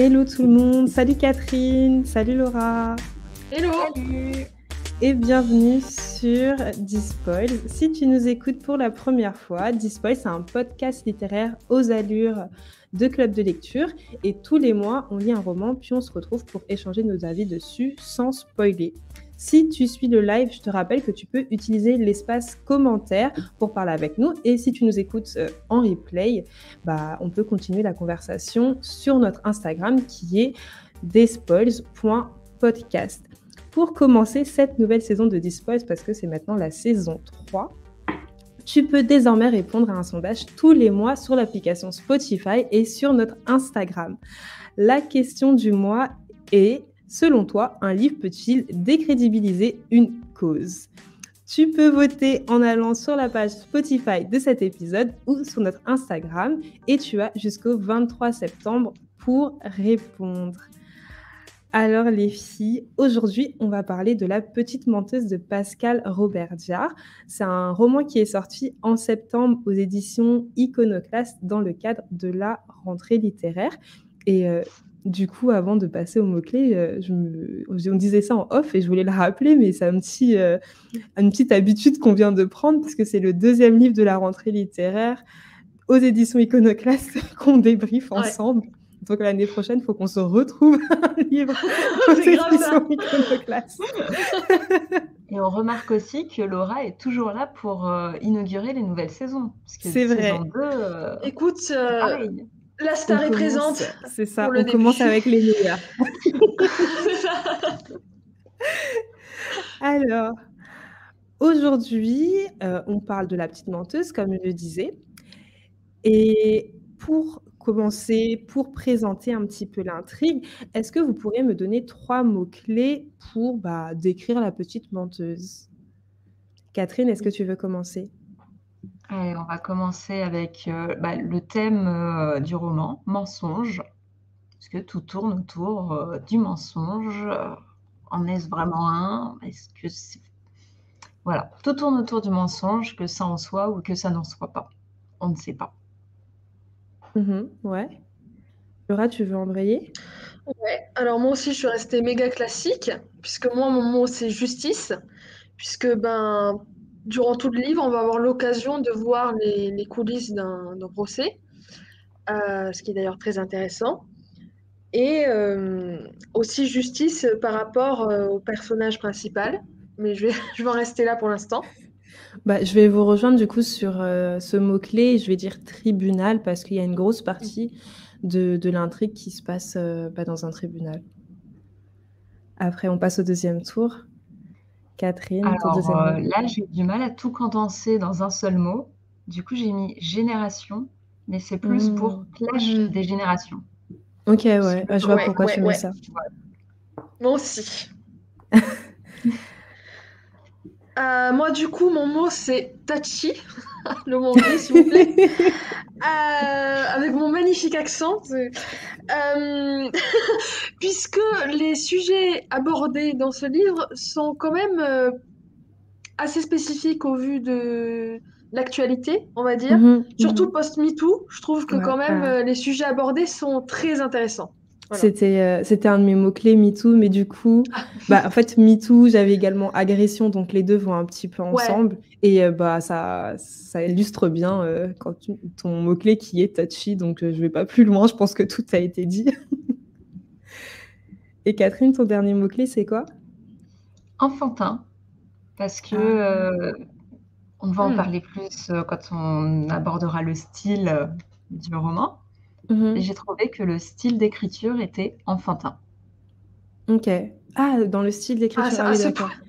Hello tout le monde, salut Catherine, salut Laura. Hello. Et bienvenue sur Dispoil. Si tu nous écoutes pour la première fois, Dispoil c'est un podcast littéraire aux allures de club de lecture et tous les mois on lit un roman puis on se retrouve pour échanger nos avis dessus sans spoiler. Si tu suis le live, je te rappelle que tu peux utiliser l'espace commentaire pour parler avec nous. Et si tu nous écoutes euh, en replay, bah, on peut continuer la conversation sur notre Instagram qui est despoils.podcast. Pour commencer cette nouvelle saison de Despoils, parce que c'est maintenant la saison 3, tu peux désormais répondre à un sondage tous les mois sur l'application Spotify et sur notre Instagram. La question du mois est Selon toi, un livre peut-il décrédibiliser une cause? Tu peux voter en allant sur la page Spotify de cet épisode ou sur notre Instagram et tu as jusqu'au 23 septembre pour répondre. Alors les filles, aujourd'hui on va parler de La petite menteuse de Pascal Robert Diard. C'est un roman qui est sorti en septembre aux éditions Iconoclast dans le cadre de la rentrée littéraire. Et euh, du coup, avant de passer au mot-clé, euh, on disait ça en off et je voulais le rappeler, mais c'est un petit, euh, une petite habitude qu'on vient de prendre parce que c'est le deuxième livre de la rentrée littéraire aux éditions Iconoclast qu'on débriefe ensemble. Donc l'année prochaine, il faut qu'on se retrouve un livre aux éditions Iconoclast. et on remarque aussi que Laura est toujours là pour euh, inaugurer les nouvelles saisons. C'est vrai. Écoute, la star est présente. C'est ça, on commence avec les meilleurs. Alors, aujourd'hui, euh, on parle de la petite menteuse, comme je le disais. Et pour commencer, pour présenter un petit peu l'intrigue, est-ce que vous pourriez me donner trois mots-clés pour bah, décrire la petite menteuse? Catherine, est-ce que tu veux commencer? On va commencer avec euh, bah, le thème euh, du roman, mensonge, parce que tout tourne autour euh, du mensonge? en est-ce vraiment un? Est-ce que Voilà, tout tourne autour du mensonge, que ça en soit ou que ça n'en soit pas. On ne sait pas. Mmh ouais. Laura, tu veux embrayer? Ouais, alors moi aussi je suis restée méga classique, puisque moi mon mot c'est justice, puisque ben durant tout le livre, on va avoir l'occasion de voir les, coulisses d'un procès, euh, ce qui est d'ailleurs très intéressant. Et euh, aussi justice par rapport euh, au personnage principal. Mais je vais, je vais en rester là pour l'instant. Bah, je vais vous rejoindre du coup sur ce mot-clé. Je vais dire tribunal parce qu'il y a une grosse partie de, l'intrigue qui se passe bah, dans un tribunal. Après, on passe au deuxième tour. Catherine, Alors euh, là, j'ai du mal à tout condenser dans un seul mot. Du coup, j'ai mis génération, mais c'est plus pour mmh. clash mmh. des générations. Ok, ouais, je vois pourquoi tu mets ça. Moi aussi. Euh, moi, du coup, mon mot, c'est Tachi. le mot s'il vous plaît. Euh, avec mon magnifique accent. Euh, puisque les sujets abordés dans ce livre sont quand même assez spécifiques au vu de l'actualité, on va dire. Mhm, Surtout mhm. post-MeToo, je trouve que quand même les sujets abordés sont très intéressants. C'était, euh, c'était un de mes mots-clés, MeToo, mais du coup, ah. bah, en fait, MeToo, j'avais également agression, donc les deux vont un petit peu ensemble. Et euh, bah, ça, ça illustre bien euh, quand ton mot-clé qui est touchy, donc je vais pas plus loin, je pense que tout a été dit. Et Catherine, ton dernier mot-clé, c'est quoi? Enfantin, parce que ah. on va en hmm. parler plus quand on abordera le style du roman. Mhm. Et j'ai trouvé que le style d'écriture était enfantin. Ok. Ah, dans le style d'écriture, ah, ah oui, d'accord.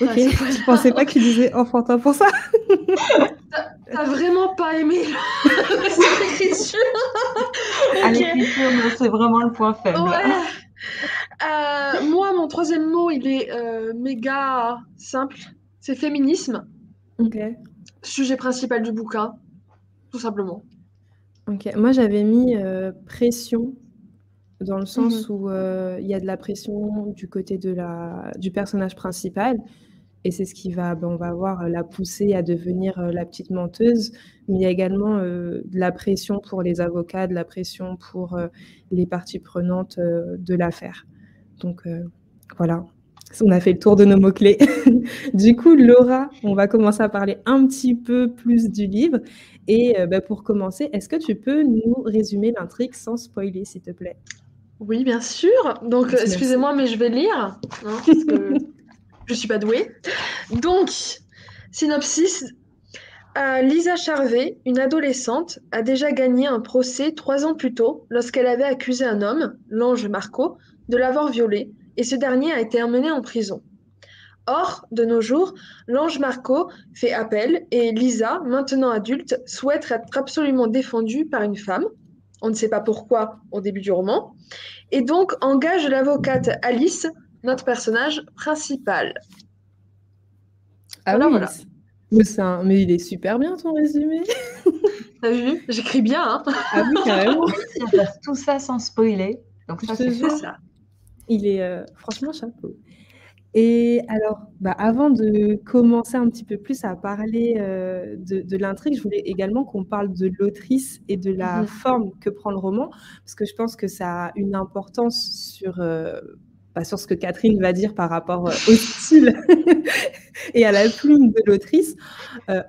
Ok, je pensais pas qu'il disait enfantin pour ça. T'as vraiment pas aimé l'écriture À l'écriture, c'est vraiment le point faible. Euh, moi, mon troisième mot, il est euh, méga simple. C'est féminisme. Ok. Sujet principal du bouquin, tout simplement. OK. Moi, j'avais mis, euh, pression, dans le sens mmh où, euh, il y a de la pression du côté de la du personnage principal et c'est ce qui va, ben, on va voir, la pousser à devenir la petite menteuse. Mais il y a également de la pression pour les avocats, de la pression pour les parties prenantes de l'affaire. Donc voilà, on a fait le tour de nos mots-clés. du coup, Laura, on va commencer à parler un petit peu plus du livre. Et ben, pour commencer, est-ce que tu peux nous résumer l'intrigue sans spoiler, s'il te plaît? Oui, bien sûr. Donc, excusez-moi, mais je vais lire. Hein, parce que je suis pas douée. Donc, synopsis. Euh, Lisa Charvet, une adolescente, a déjà gagné un procès trois ans plus tôt lorsqu'elle avait accusé un homme, l'ange Marco, de l'avoir violée, et ce dernier a été emmené en prison. Or, de nos jours, l'ange Marco fait appel et Lisa, maintenant adulte, souhaite être absolument défendue par une femme. On ne sait pas pourquoi au début du roman. Et donc engage l'avocate Alice notre personnage principal. Ah oui, voilà. Mais, mais, il est super bien ton résumé. T'as vu? J'écris bien. Hein ah oui, carrément. Tout ça sans spoiler. Donc ça, c'est ça. Il est euh, franchement chapeau. Et alors, bah, avant de commencer un petit peu plus à parler euh, de, l'intrigue, je voulais également qu'on parle de l'autrice et de la mhm. forme que prend le roman, parce que je pense que ça a une importance sur euh, pas sur ce que Catherine va dire par rapport euh, au style et à la plume de l'autrice.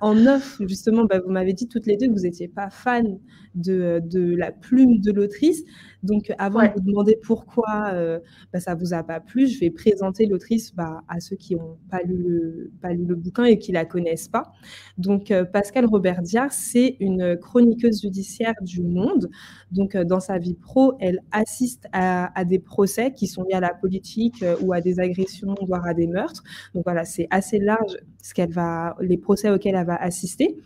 En neuf, justement, bah, vous m'avez dit toutes les deux que vous n'étiez pas fan de, de, la plume de l'autrice. Donc, avant de vous demander pourquoi euh, bah, ça ne vous a pas plu, je vais présenter l'autrice bah, à ceux qui n'ont pas lu, le, pas lu le bouquin et qui ne la connaissent pas. Donc, Pascal Robert Diard, c'est une chroniqueuse judiciaire du Monde. Donc, dans sa vie pro, elle assiste à, à des procès qui sont liés à la politique euh, ou à des agressions, voire à des meurtres. Donc voilà, c'est assez large ce va, les procès auxquels elle va assister.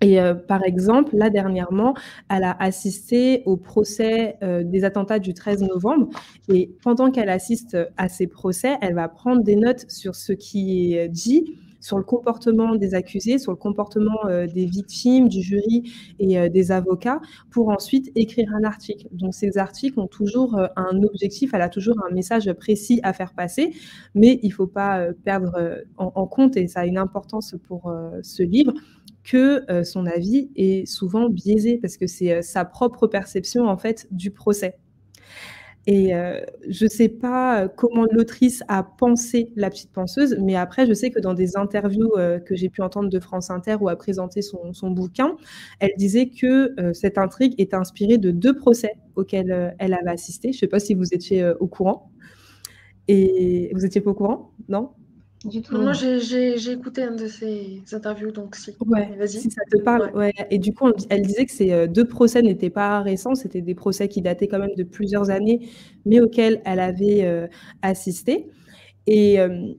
Et euh, par exemple, là dernièrement, elle a assisté au procès euh, des attentats du 13 novembre. Et pendant qu'elle assiste à ces procès, elle va prendre des notes sur ce qui est dit, sur le comportement des accusés, sur le comportement euh, des victimes, du jury et euh, des avocats, pour ensuite écrire un article. Donc ces articles ont toujours euh, un objectif, elle a toujours un message précis à faire passer, mais il ne faut pas perdre en, compte, et ça a une importance pour ce livre, que son avis est souvent biaisé parce que c'est sa propre perception en fait du procès. Et euh, je ne sais pas euh, comment l'autrice a pensé La Petite Penseuse, mais après, je sais que dans des interviews euh, que j'ai pu entendre de France Inter où a présenté son, bouquin, elle disait que cette intrigue est inspirée de deux procès auxquels elle avait assisté. Je ne sais pas si vous étiez au courant. Et vous n'étiez pas au courant? Non? Moi, j'ai écouté un de ces interviews, donc si. Ouais, vas-y. Si ça te parle, ouais. Et du coup, elle disait que ces euh, deux procès n'étaient pas récents, c'était des procès qui dataient quand même de plusieurs années, mais auxquels elle avait euh, assisté. Et euh,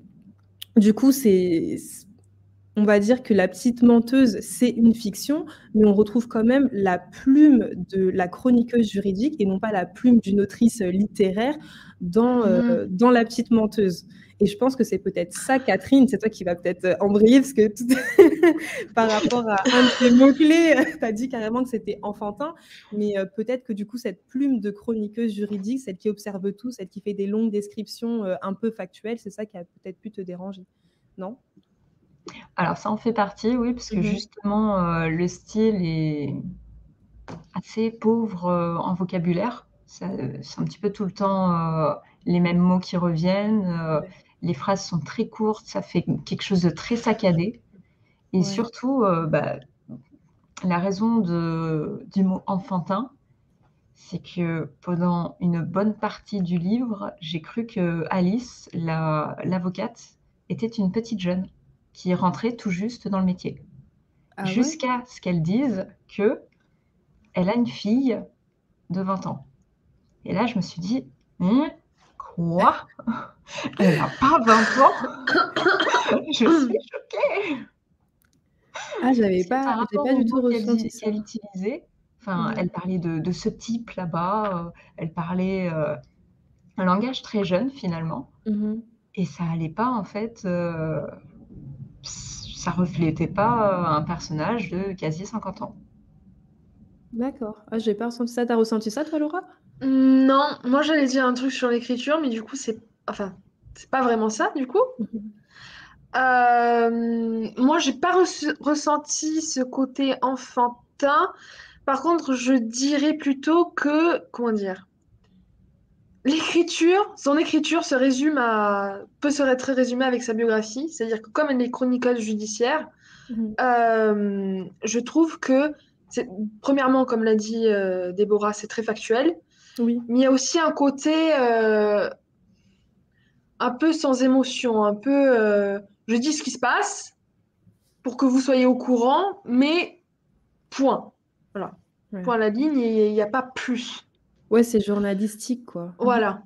du coup, c'est, on va dire que La Petite Menteuse, c'est une fiction, mais on retrouve quand même la plume de la chroniqueuse juridique et non pas la plume d'une autrice littéraire dans, mmh. dans La Petite Menteuse. Et je pense que c'est peut-être ça, Catherine, c'est toi qui vas peut-être euh, embrayer, parce que par rapport à un de tes mots-clés, tu as dit carrément que c'était enfantin, mais euh, peut-être que du coup, cette plume de chroniqueuse juridique, celle qui observe tout, celle qui fait des longues descriptions euh, un peu factuelles, c'est ça qui a peut-être pu te déranger, non? Alors, ça en fait partie, oui, parce que mmh justement, le style est assez pauvre en vocabulaire. C'est un petit peu tout le temps les mêmes mots qui reviennent les phrases sont très courtes, ça fait quelque chose de très saccadé. Et surtout, euh, bah, la raison de, du mot enfantin, c'est que pendant une bonne partie du livre, j'ai cru que Alice, l'avocate, était une petite jeune qui rentrait tout juste dans le métier. Ah Jusqu'à ce qu'elle dise que elle a une fille de 20 ans. Et là, je me suis dit, hum, Quoi Elle n'a pas 20 ans Je suis choquée Ah, j'avais pas, pas du tout ressenti ça. qu'elle utilisait. Enfin, elle parlait de, de ce type là-bas. Euh, elle parlait euh, un langage très jeune finalement. Mmh Et ça allait pas en fait. Euh, ça reflétait pas un personnage de quasi 50 ans. D'accord. Ah, j'ai pas ressenti ça. T'as ressenti ça, toi, Laura? Non, moi j'allais dire un truc sur l'écriture, mais du coup, c'est enfin, c'est pas vraiment ça, du coup. Euh, moi, j'ai pas ressenti ce côté enfantin. Par contre, je dirais plutôt que, comment dire, l'écriture, son écriture se résume à, peut se être résumée avec sa biographie. C'est-à-dire que comme elle est chroniqueuse judiciaire, Mhm. euh, je trouve que, premièrement, comme l'a dit euh, Déborah, c'est très factuel. Oui. Mais il y a aussi un côté euh, un peu sans émotion, un peu euh, je dis ce qui se passe pour que vous soyez au courant, mais point. Voilà. Ouais. Point à la ligne, et il n'y a pas plus. Ouais, c'est journalistique, quoi. Voilà,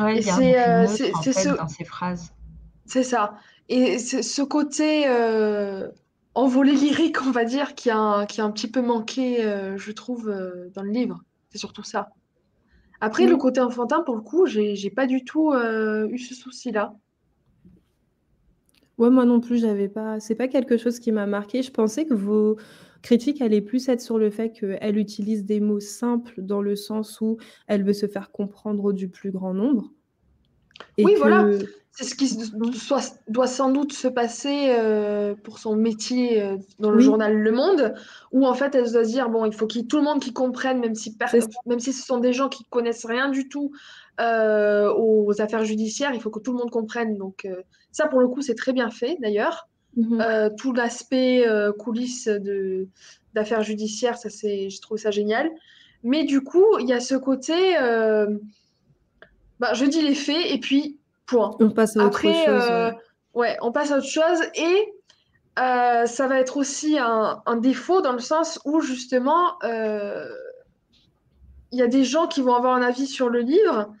Ouais, Et il y a un c'est, euh, ce- dans ces phrases. c'est ça. Et c'est ce côté euh, envolé lyrique, on va dire, qui a un, qui a un petit peu manqué, euh, je trouve, euh, dans le livre. C'est surtout ça. Après, le côté enfantin, pour le coup, j'ai j'ai pas du tout euh, eu ce souci-là. Ouais, moi non plus, j'avais pas. C'est pas quelque chose qui m'a marqué. Je pensais que vos critiques allaient plus être sur le fait qu'elle utilise des mots simples dans le sens où elle veut se faire comprendre du plus grand nombre. Et Oui, que... voilà. C'est ce qui soit- doit sans doute se passer euh, pour son métier euh, dans le Oui. journal Le Monde, où en fait elle doit se dire bon, il faut qu'il tout le monde qui comprenne, même si, même si ce sont des gens qui connaissent rien du tout euh, aux affaires judiciaires, il faut que tout le monde comprenne. Donc ça, pour le coup, c'est très bien fait d'ailleurs. Mhm. Tout l'aspect coulisses de d'affaires judiciaires, ça c'est, je trouve ça génial. Mais du coup, il y a ce côté, bah, je dis les faits et puis point. On passe à autre chose. euh, ouais. ouais, on passe à autre chose et euh, ça va être aussi un, un défaut dans le sens où justement, euh, il y a des gens qui vont avoir un avis sur le livre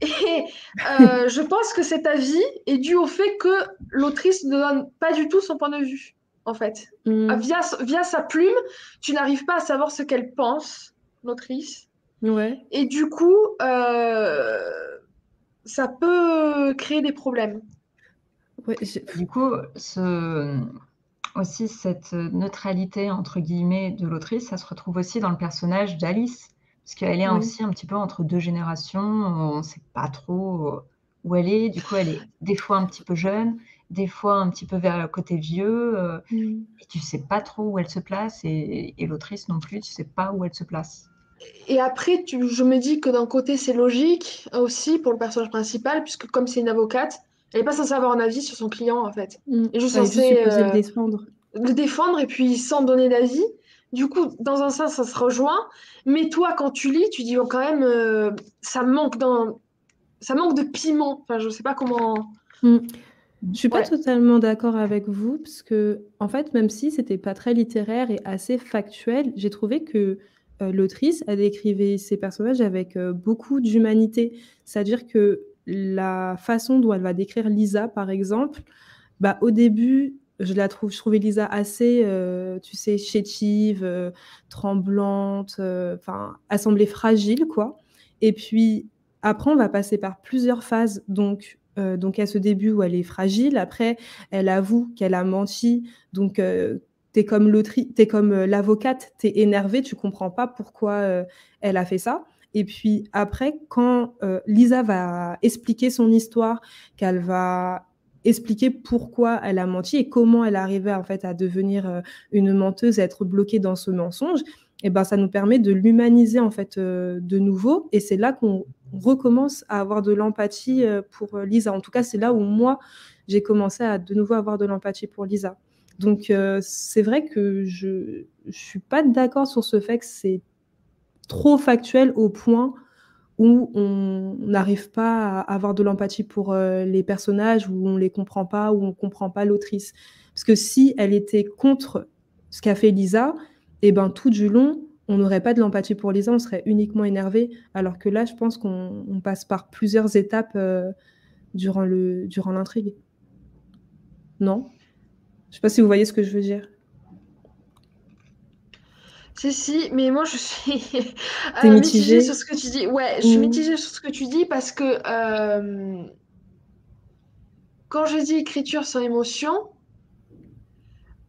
et je pense que cet avis est dû au fait que l'autrice ne donne pas du tout son point de vue, en fait. Mhm. Ah, Via, via sa plume, tu n'arrives pas à savoir ce qu'elle pense, l'autrice. Ouais. Et du coup, euh, ça peut créer des problèmes. Ouais, Du coup, ce... aussi cette neutralité entre guillemets de l'autrice, ça se retrouve aussi dans le personnage d'Alice, parce qu'elle est Oui. aussi un petit peu entre deux générations. On ne sait pas trop où elle est. Du coup, elle est des fois un petit peu jeune, des fois un petit peu vers le côté vieux, euh, Mhm. et tu sais pas trop où elle se place, et, et l'autrice non plus, tu sais pas où elle se place. Et après, tu- je me dis que d'un côté, c'est logique aussi pour le personnage principal, puisque comme c'est une avocate, elle n'est pas censée avoir un avis sur son client, en fait. Et juste Elle est juste censée, le défendre. le défendre et puis sans donner d'avis. Du coup, dans un sens, ça se rejoint. Mais toi, quand tu lis, tu dis oh, quand même, euh, ça manque ça manque de piment. Enfin, je sais pas comment. Mhm. Je suis pas totalement d'accord avec vous parce que, en fait, même si c'était pas très littéraire et assez factuel, j'ai trouvé que l'autrice a décrivé ses personnages avec euh, beaucoup d'humanité. C'est-à-dire que la façon dont elle va décrire Lisa, par exemple, bah, au début, je la trouve, je trouvais Lisa assez, euh, tu sais, chétive, euh, tremblante, euh, enfin, elle semblait fragile, quoi. Et puis, après, on va passer par plusieurs phases. Donc, euh, donc à ce début où elle est fragile, après, elle avoue qu'elle a menti. Donc, euh, t'es comme t'es comme euh, l'avocate, t'es énervée, tu comprends pas pourquoi euh, elle a fait ça. Et puis après, quand euh, Lisa va expliquer son histoire, qu'elle va expliquer pourquoi elle a menti et comment elle arrivait en fait à devenir une menteuse, à être bloquée dans ce mensonge, et ben ça nous permet de l'humaniser en fait de nouveau. Et c'est là qu'on recommence à avoir de l'empathie pour Lisa. En tout cas, c'est là où moi j'ai commencé à de nouveau avoir de l'empathie pour Lisa. Donc euh, c'est vrai que je je suis pas d'accord sur ce fait que c'est trop factuel au point où on n'arrive pas à avoir de l'empathie pour euh, les personnages, où on les comprend pas, où on comprend pas l'autrice. Parce que si elle était contre ce qu'a fait Lisa, et ben tout du long, on n'aurait pas de l'empathie pour Lisa, on serait uniquement énervé. Alors que là, je pense qu'on on passe par plusieurs étapes euh, durant l'intrigue. Non? Je sais pas si vous voyez ce que je veux dire. Si, si, mais moi je suis euh, mitigée sur ce que tu dis. Ouais, je suis Mhm. mitigée sur ce que tu dis parce que euh, quand je dis écriture sans émotion,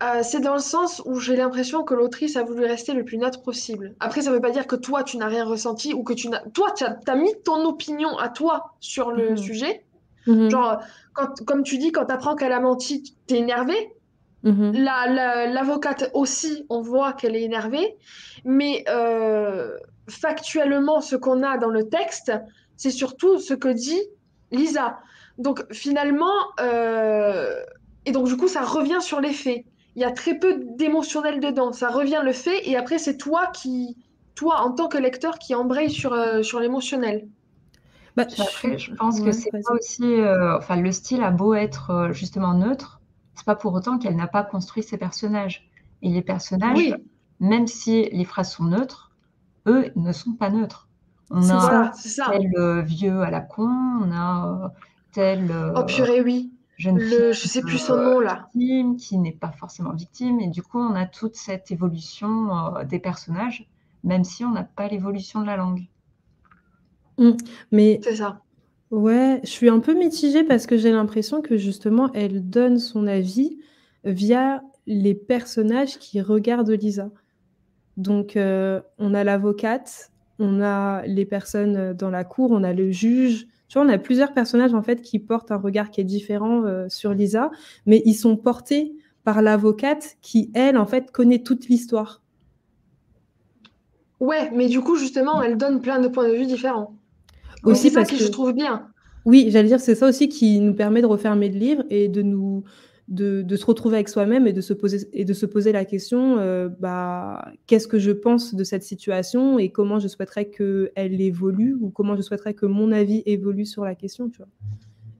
euh, c'est dans le sens où j'ai l'impression que l'autrice a voulu rester le plus neutre possible. Après, ça veut pas dire que toi tu n'as rien ressenti ou que tu n'as. Toi, tu as, mis ton opinion à toi sur le Mhm. sujet, Mhm. Genre, quand, comme tu dis, quand tu apprends qu'elle a menti, t'es énervé. Mhm. L'avocate aussi, on voit qu'elle est énervée. Mais euh, factuellement, ce qu'on a dans le texte, c'est surtout ce que dit Lisa. Donc finalement, euh, et donc du coup, ça revient sur les faits. Il y a très peu d'émotionnel dedans. Ça revient le fait, et après, c'est toi qui, toi, en tant que lecteur, qui embraye sur, euh, sur l'émotionnel. Bah, je, pense que c'est pas aussi. Euh, enfin, le style a beau être justement neutre, c'est pas pour autant qu'elle n'a pas construit ses personnages. Et les personnages, même si les phrases sont neutres, eux ne sont pas neutres. On a tel vieux à la con, on a tel. oh purée, oui. Jeune le, je sais plus son nom là. Victime, qui n'est pas forcément victime. Et du coup, on a toute cette évolution euh, des personnages, même si on n'a pas l'évolution de la langue. Mmh. mais c'est ça. Ouais, je suis un peu mitigée parce que j'ai l'impression que justement, elle donne son avis via les personnages qui regardent Lisa. Donc, euh, on a l'avocate, on a les personnes dans la cour, on a le juge. Tu vois, on a plusieurs personnages en fait qui portent un regard qui est différent euh, sur Lisa, mais ils sont portés par l'avocate qui, elle, en fait, connaît toute l'histoire. Ouais, mais du coup, justement, elle donne plein de points de vue différents. Aussi c'est ça que, je trouve bien. Oui, j'allais dire, c'est ça aussi qui nous permet de refermer le livre et de nous de, se retrouver avec soi-même et de se poser et de se poser la question euh, bah qu'est-ce que je pense de cette situation et comment je souhaiterais qu'elle évolue ou comment je souhaiterais que mon avis évolue sur la question tu vois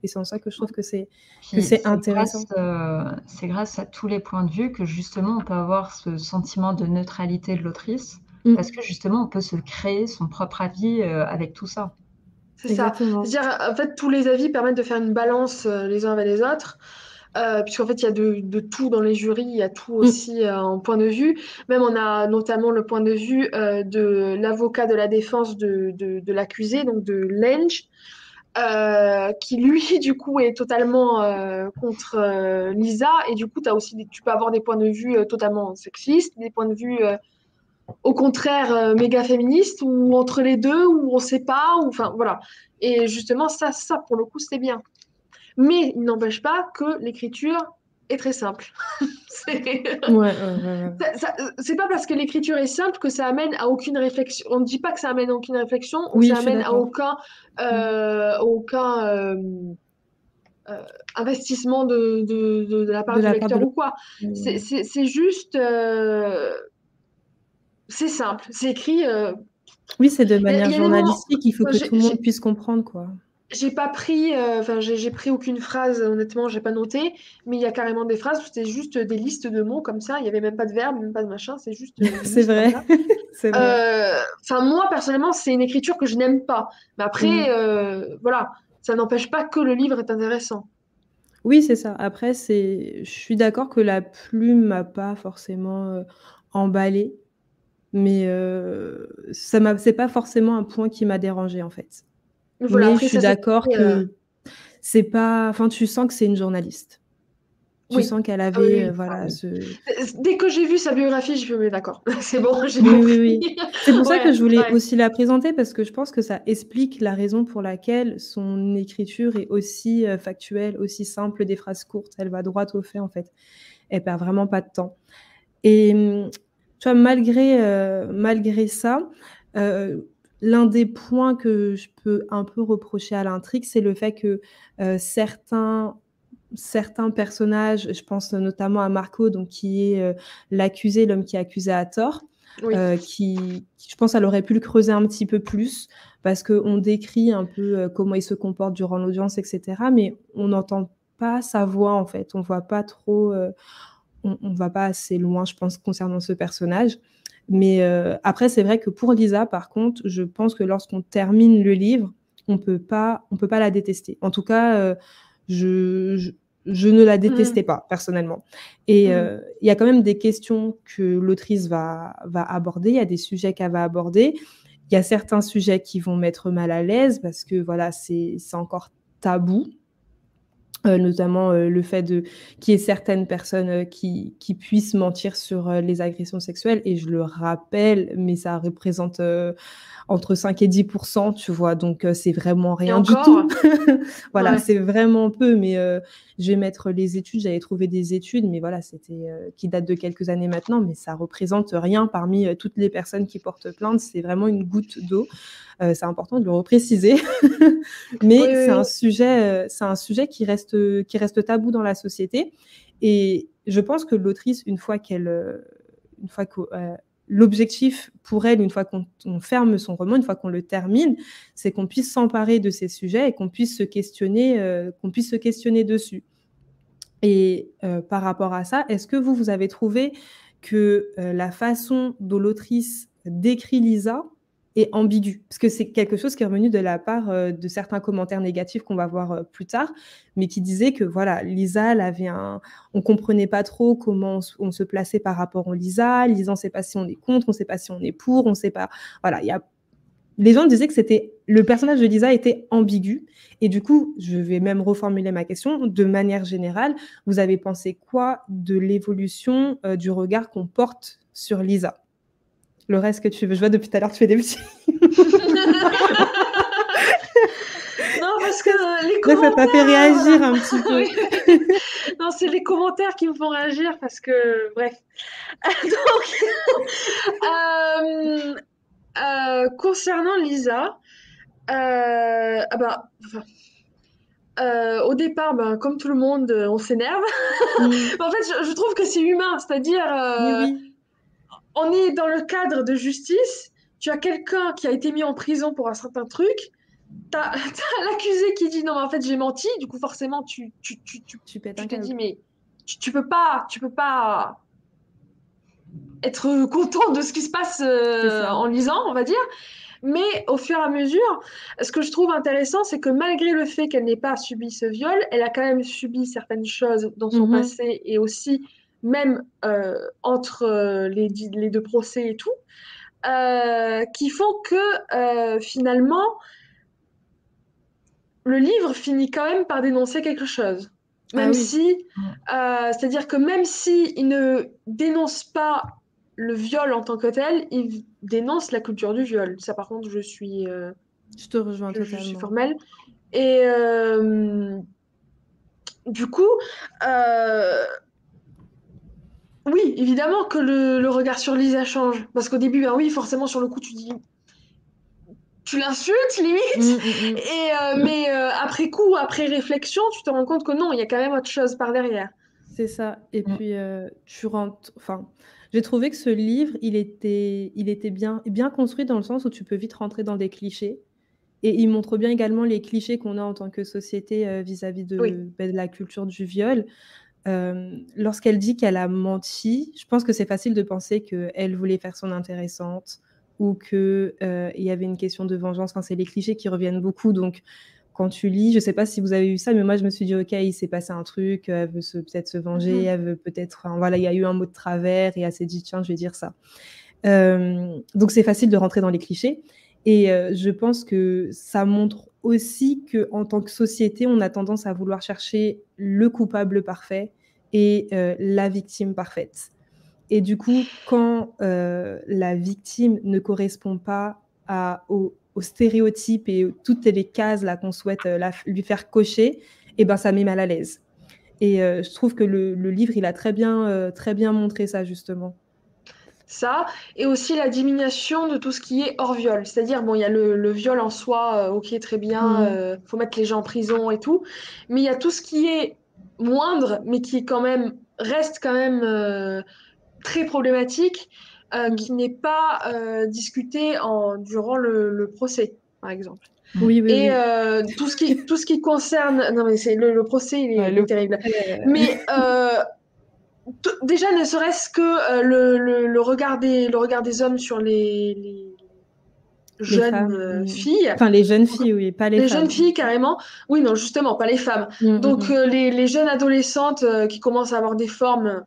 et c'est en ça que je trouve que c'est c'est intéressant euh, c'est grâce à tous les points de vue que justement on peut avoir ce sentiment de neutralité de l'autrice mm. parce que justement on peut se créer son propre avis euh, avec tout ça c'est ça. C'est-à-dire, en fait, tous les avis permettent de faire une balance les uns avec les autres. Euh, puisqu'en fait, il y a de, tout dans les jurys, il y a tout mm. aussi euh, en point de vue. Même on a notamment le point de vue euh, de l'avocat de la défense de, de, l'accusé, donc de Lynch, qui lui, du coup, est totalement contre Lisa. Et du coup, as aussi tu peux avoir des points de vue totalement sexistes, des points de vue au contraire méga féministes, ou entre les deux, ou on sait pas, ou enfin voilà. Et justement, ça, ça pour le coup, c'est bien. Mais il n'empêche pas que l'écriture est très simple. c'est pas parce que l'écriture est simple que ça amène à aucune réflexion. On ne dit pas que ça amène à aucune réflexion, ou ça amène à aucun, euh, aucun euh, euh, investissement de, de, de, la part du lecteur ou quoi. C'est juste. C'est simple, c'est écrit. Oui, c'est de manière journalistique, il faut que tout le monde puisse comprendre, quoi. J'ai pas pris, euh, enfin j'ai pris aucune phrase, honnêtement, j'ai pas noté, mais il y a carrément des phrases où c'était juste des listes de mots comme ça, il y avait même pas de verbe, même pas de machin, c'est juste. Euh, c'est vrai. Euh, enfin, moi personnellement, c'est une écriture que je n'aime pas. Mais après, mm. voilà, ça n'empêche pas que le livre est intéressant. Oui, c'est ça. Après, c'est, je suis d'accord que la plume m'a pas forcément emballé, mais ça m'a, c'est pas forcément un point qui m'a dérangé en fait mais je suis d'accord que euh, c'est pas. Enfin, tu sens que c'est une journaliste. Tu sens qu'elle ah avait, euh, voilà, ce... Dès que j'ai vu sa biographie, j'ai fait, d'accord, c'est bon, j'ai oui, oui, C'est pour ça que je voulais aussi la présenter, parce que je pense que ça explique la raison pour laquelle son écriture est aussi euh, factuelle, aussi simple, des phrases courtes. Elle va droit au fait, en fait. Elle perd vraiment pas de temps. Et hum, tu vois, malgré, malgré ça, L'un des points que je peux un peu reprocher à l'intrigue, c'est le fait que euh, certains, certains personnages, je pense notamment à Marco, donc qui est euh, l'accusé, l'homme qui est accusé à tort, euh, qui, je pense, elle aurait pu le creuser un petit peu plus parce qu'on décrit un peu comment il se comporte durant l'audience, etc. Mais on n'entend pas sa voix en fait, on voit pas trop, on, on va pas assez loin, je pense, concernant ce personnage. Mais euh, après, c'est vrai que pour Lisa, par contre, je pense que lorsqu'on termine le livre, on peut pas, on peut pas la détester. En tout cas, euh, je, je, ne la détestais mmh. pas personnellement. Et mmh. euh, il y a quand même des questions que l'autrice va, va aborder. Il y a des sujets qu'elle va aborder. Il y a certains sujets qui vont mettre mal à l'aise parce que voilà, c'est encore tabou. Euh, notamment euh, le fait de qu'il y ait certaines personnes euh, qui, qui, puissent mentir sur les agressions sexuelles. Et je le rappelle, mais ça représente entre 5 et 10% tu vois. Donc, c'est vraiment rien du tout. voilà, c'est vraiment peu. Mais je vais mettre les études. J'avais trouvé des études, mais voilà, c'était qui datent de quelques années maintenant. Mais ça représente rien parmi toutes les personnes qui portent plainte. C'est vraiment une goutte d'eau. C'est important de le repréciser. mais c'est un sujet, c'est un sujet qui reste qui reste tabou dans la société. Et je pense que l'autrice, une fois qu'elle, euh, une fois que euh, l'objectif pour elle, une fois qu'on ferme son roman, une fois qu'on le termine, c'est qu'on puisse s'emparer de ces sujets et qu'on puisse se questionner, euh, qu'on puisse se questionner dessus. Et par rapport à ça, est-ce que vous, vous avez trouvé que la façon dont l'autrice décrit Lisa et ambigu, parce que c'est quelque chose qui est revenu de la part euh, de certains commentaires négatifs qu'on va voir euh, plus tard, mais qui disaient que voilà, Lisa, elle avait un, on comprenait pas trop comment on, se plaçait par rapport à Lisa. Lisa, on sait pas si on est contre, on sait pas si on est pour, on sait pas. Voilà, il y a les gens disaient que c'était le personnage de Lisa était ambigu et du coup, je vais même reformuler ma question de manière générale. Vous avez pensé quoi de l'évolution euh, du regard qu'on porte sur Lisa? Le reste que tu veux. Je vois depuis tout à l'heure, tu fais des petits. non, parce que les commentaires. Ça t'a fait réagir un petit peu. non, c'est les commentaires qui me font réagir parce que, bref. Donc, euh, euh, concernant Lisa, euh, ah bah, au départ, bah, comme tout le monde, on s'énerve. Mm. en fait, je, trouve que c'est humain, c'est-à-dire. oui on est dans le cadre de justice, tu as quelqu'un qui a été mis en prison pour un certain truc, tu as, l'accusé qui dit non, mais en fait, j'ai menti, du coup, forcément, tu, tu, tu, tu, tu, te dis, mais tu, peux pas, tu peux pas être content de ce qui se passe euh, en lisant, on va dire. Mais au fur et à mesure, ce que je trouve intéressant, c'est que malgré le fait qu'elle n'ait pas subi ce viol, elle a quand même subi certaines choses dans son mhm. passé et aussi même euh, entre euh, les, les, deux procès et tout, euh, qui font que finalement, le livre finit quand même par dénoncer quelque chose. Ah même si, c'est-à-dire que même s'il il ne dénonce pas le viol en tant que tel, il dénonce la culture du viol. Ça, par contre, je suis. je te rejoins je, je suis formelle. Et du coup, oui, évidemment que le, regard sur Lisa change. Parce qu'au début, ben oui, forcément, sur le coup, tu dis. Tu l'insultes, limite. Mm, mm, mm. Et, euh, mais euh, après coup, après réflexion, tu te rends compte que non, il y a quand même autre chose par derrière. C'est ça. Et puis, euh, tu rentres. Enfin, j'ai trouvé que ce livre, il était, il était bien, bien construit dans le sens où tu peux vite rentrer dans des clichés. Et il montre bien également les clichés qu'on a en tant que société vis-à-vis de, ben, de, la culture du viol. Euh, lorsqu'elle dit qu'elle a menti, je pense que c'est facile de penser qu'elle voulait faire son intéressante ou qu'il euh, y avait une question de vengeance. Enfin, c'est les clichés qui reviennent beaucoup. Donc, quand tu lis, je ne sais pas si vous avez vu ça, mais moi, je me suis dit, OK, il s'est passé un truc, elle veut peut-être se venger, mm-hmm. elle veut peut-être. voilà, il y a eu un mot de travers et elle s'est dit, tiens, je vais dire ça. Euh, donc, c'est facile de rentrer dans les clichés. Et je pense que ça montre aussi que en tant que société, on a tendance à vouloir chercher le coupable parfait et euh, la victime parfaite. Et du coup, quand euh, la victime ne correspond pas aux, stéréotypes et toutes les cases qu'on souhaite euh, lui faire cocher, eh ben ça met mal à l'aise. Et je trouve que le, le, livre, il a très bien, très bien montré ça justement ça, et aussi la diminution de tout ce qui est hors viol. C'est-à-dire, bon, il y a le, viol en soi, euh, ok, très bien, il mm. euh, faut mettre les gens en prison et tout, mais il y a tout ce qui est moindre, mais qui quand même reste quand même euh, très problématique, mm. qui n'est pas discuté en, durant le, procès, par exemple. Oui, oui, et tout ce qui tout ce qui concerne non mais c'est le, procès il est, terrible mais déjà, ne serait-ce que euh, le, regard des, le regard des hommes sur les, jeunes euh, filles. Enfin, les jeunes filles, oui, pas les, les jeunes filles, carrément. Oui, non, justement, pas les femmes. Mm, mm, Donc, mm. Euh, les, jeunes adolescentes qui commencent à avoir des formes.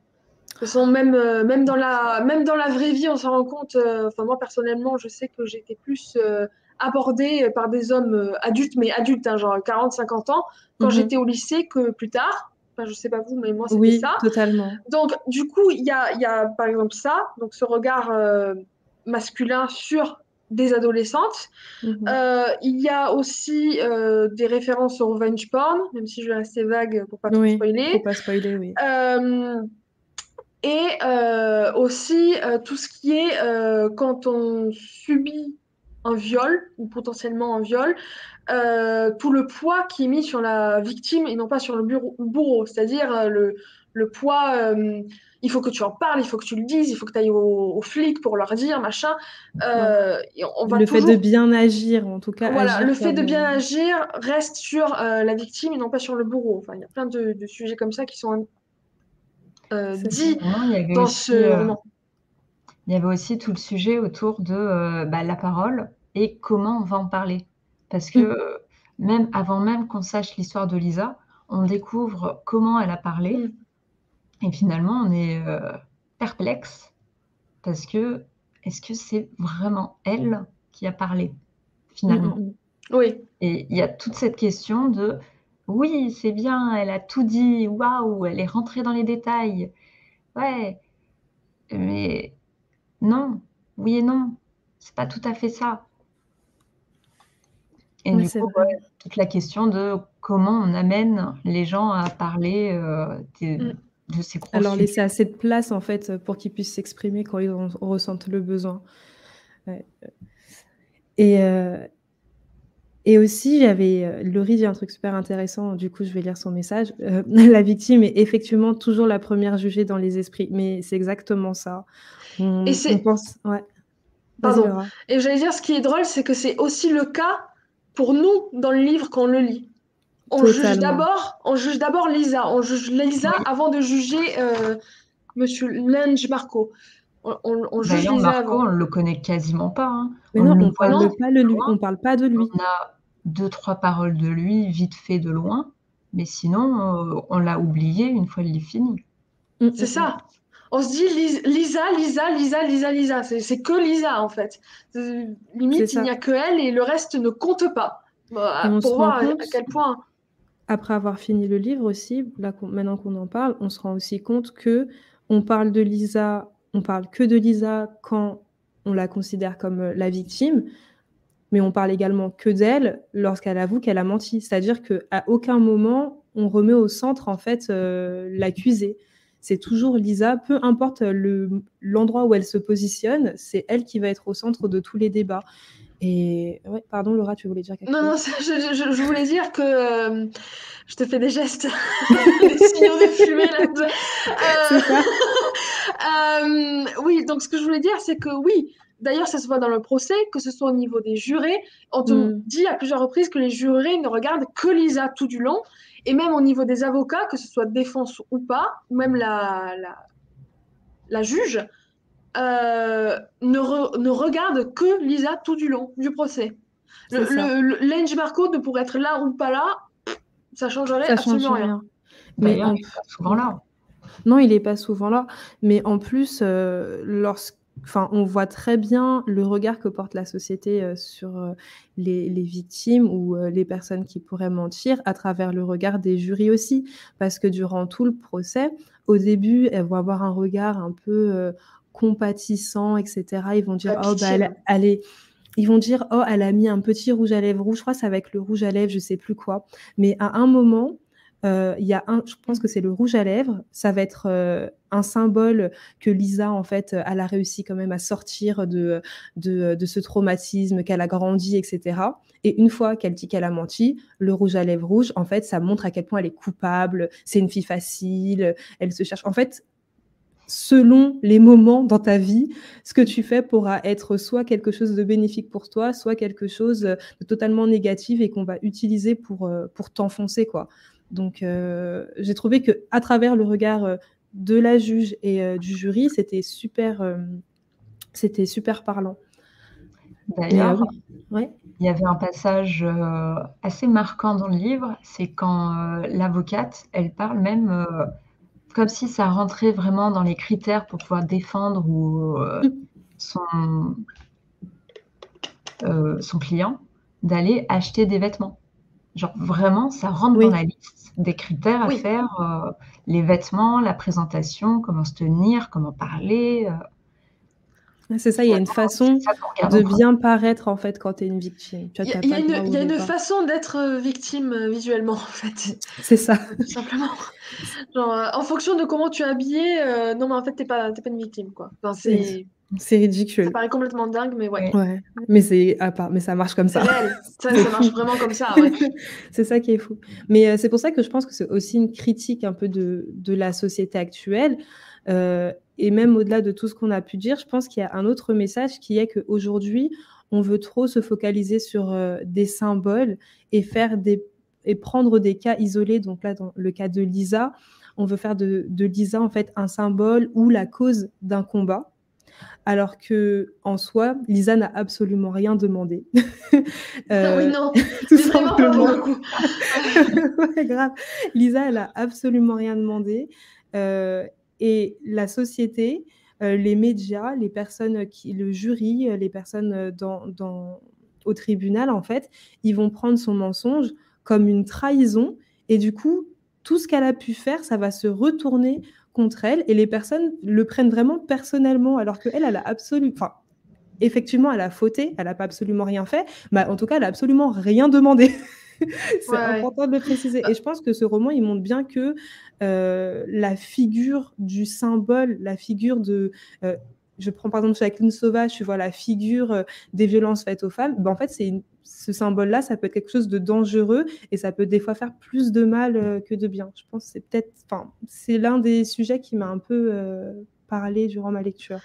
Sont même, même, dans la, même dans la vraie vie, on s'en rend compte. Enfin, moi, personnellement, je sais que j'étais plus abordé par des hommes adultes, mais adultes, hein, genre 40-50 ans, quand j'étais au lycée, que plus tard. Enfin, je sais pas vous, mais moi, c'était Oui, ça. totalement. Donc, du coup, il y a, y a par exemple ça, donc ce regard euh, masculin sur des adolescentes. Mhm. Euh, il y a aussi euh, des références au revenge porn, même si je vais rester vague pour pas trop Oui, spoiler. faut pas spoiler, oui. Euh, et aussi tout ce qui est quand on subit un viol ou potentiellement un viol, euh, tout le poids qui est mis sur la victime et non pas sur le bureau- bourreau, c'est-à-dire euh, le, le poids, euh, il faut que tu en parles, il faut que tu le dises, il faut que tu ailles aux, aux flics pour leur dire, machin. Euh, et on va le toujours... fait de bien agir, en tout cas. Voilà, agir le fait de bien agir reste sur euh, la victime et non pas sur le bourreau. Enfin, il y a plein de, de sujets comme ça qui sont euh, dits dans aussi, ce euh, roman. il y avait aussi tout le sujet autour de euh, bah, la parole et comment on va en parler. Parce que Mm. euh, même avant même qu'on sache l'histoire de Lisa, on découvre comment elle a parlé. Mm. Et finalement, on est euh, perplexe parce que est-ce que c'est vraiment elle qui a parlé finalement? Mm, mm, mm. Oui, Et il y a toute cette question de oui, c'est bien, elle a tout dit, waouh, elle est rentrée dans les détails. Ouais, mais non, oui et non, c'est pas tout à fait ça. Et Ouais, du c'est coup, ouais, toute la question de comment on amène les gens à parler euh, des- Mm. de ces gros Alors sujets. laisser assez de place en fait pour qu'ils puissent s'exprimer quand ils en ressentent le besoin. Ouais. Et, euh, et aussi, j'avais. euh, Laurie dit un truc super intéressant, du coup, je vais lire son message. Euh, la victime est effectivement toujours la première jugée dans les esprits, mais c'est exactement ça. On, Et c'est- on pense. Ouais. Pardon. Et j'allais dire, ce qui est drôle, c'est que c'est aussi le cas pour nous dans le livre quand on le lit. On juge d'abord, on juge d'abord Lisa, on juge Lisa Oui. avant de juger euh, Monsieur Lange Marco. On, on- on juge D'ailleurs, Lisa Marco, avant. on le connaît quasiment pas. hein. Mais On non, le on parle non. pas de lui. loin. On parle pas de lui. On a deux, trois paroles de lui, vite fait de loin, mais sinon, euh, on l'a oublié une fois le livre fini. C'est ça. On se dit Lis- Lisa, Lisa, Lisa, Lisa, Lisa. C'est que Lisa en fait. C'est- Limite, il n'y a que elle et le reste ne compte pas. Bah, Et on se pour rend voir à, compte- à quel point. après avoir fini le livre aussi, là, maintenant qu'on en parle, on se rend aussi compte que on parle de Lisa, on parle que de Lisa quand on la considère comme euh, la victime, mais on parle également que d'elle lorsqu'elle avoue qu'elle a menti. C'est-à-dire qu'à aucun moment on remet au centre en fait euh, l'accusé. C'est toujours Lisa, peu importe le- l'endroit où elle se positionne, c'est elle qui va être au centre de tous les débats. Et ouais, pardon Laura, tu voulais dire quelque Non, chose? non, je, je- je voulais dire que euh, je te fais des gestes, des signaux de fumée là. Euh, ça. euh, oui, donc ce que je voulais dire, c'est que oui, d'ailleurs, ça se voit dans le procès, que ce soit au niveau des jurés. On te Mm. dit à plusieurs reprises que les jurés ne regardent que Lisa tout du long. Et même au niveau des avocats, que ce soit défense ou pas, ou même la, la, la juge, euh, ne, re- ne regarde que Lisa tout du long du procès. Le, C'est ça. le, le- Lange Marco, de pour être là ou pas là, ça changerait Ça change absolument rien. rien. Mais en- il est pas souvent là. Non, il n'est pas souvent là. Mais en plus, euh, lorsque... enfin, on voit très bien le regard que porte la société euh, sur euh, les, les victimes ou euh, les personnes qui pourraient mentir à travers le regard des jurys aussi. Parce que durant tout le procès, au début, elles vont avoir un regard un peu compatissant, etc. Ils vont dire, oh, bah, elle, ouais. elle est... Ils vont dire, oh, elle a mis un petit rouge à lèvres rouge. Je crois que c'est avec le rouge à lèvres, je sais plus quoi. Mais à un moment, euh, il y a un, je pense que c'est le rouge à lèvres. Ça va être euh, un symbole que Lisa, en fait, euh, elle a réussi quand même à sortir de, de, ce traumatisme, qu'elle a grandi, etc. Et une fois qu'elle dit qu'elle a menti, le rouge à lèvres rouge, en fait, ça montre à quel point elle est coupable. C'est une fille facile. Elle se cherche. En fait, selon les moments dans ta vie, ce que tu fais pourra être soit quelque chose de bénéfique pour toi, soit quelque chose de totalement négatif et qu'on va utiliser pour, pour t'enfoncer, quoi. Donc, euh, j'ai trouvé que à travers le regard euh, de la juge et euh, du jury, c'était super, c'était super parlant. D'ailleurs. Ouais. il y avait un passage assez marquant dans le livre, c'est quand l'avocate, elle parle même comme si ça rentrait vraiment dans les critères pour pouvoir défendre ou euh, Mm. son client d'aller acheter des vêtements. Genre vraiment, ça rentre dans la liste des critères à faire, les vêtements, la présentation, comment se tenir, comment parler. C'est ça, il y a une façon de bien paraître en fait quand tu es une victime. Il y a, une, façon d'être euh, victime euh, visuellement en fait. C'est ça. Tout simplement. Genre, euh, en fonction de comment tu es habillé, non mais en fait t'es pas, pas une victime quoi. c'est ridicule. Ça paraît complètement dingue, mais ouais. ouais. Mais, c'est à part... mais ça marche comme ça. Ça, ça marche vraiment comme ça. Ouais. c'est ça qui est fou. Mais c'est pour ça que je pense que c'est aussi une critique un peu de, de la société actuelle. Euh, et même au-delà de tout ce qu'on a pu dire, je pense qu'il y a un autre message qui est qu'aujourd'hui, on veut trop se focaliser sur euh, des symboles et faire des et prendre des cas isolés. Donc là, dans le cas de Lisa, on veut faire de, de Lisa en fait un symbole ou la cause d'un combat. Alors que en soi, Lisa n'a absolument rien demandé. euh, oui, non, tout simplement. ouais, grave. Lisa, elle a absolument rien demandé. Euh, et la société, euh, les médias, les personnes qui, le jury, les personnes dans, au tribunal, en fait, ils vont prendre son mensonge comme une trahison. Et du coup, tout ce qu'elle a pu faire, ça va se retourner contre elle. Et les personnes le prennent vraiment personnellement, alors qu'elle, elle a absolument. Enfin, effectivement, elle a fauté, elle n'a pas absolument rien fait, mais en tout cas, elle n'a absolument rien demandé. c'est important de le préciser. Et je pense que ce roman, il montre bien que euh, la figure du symbole, la figure de... Euh, je prends par exemple Jacqueline Sauvage, tu vois la figure euh, des violences faites aux femmes. Ben, en fait, c'est ce symbole-là, ça peut être quelque chose de dangereux et ça peut des fois faire plus de mal que de bien. Je pense que c'est peut-être, enfin, c'est l'un des sujets qui m'a un peu parlé durant ma lecture.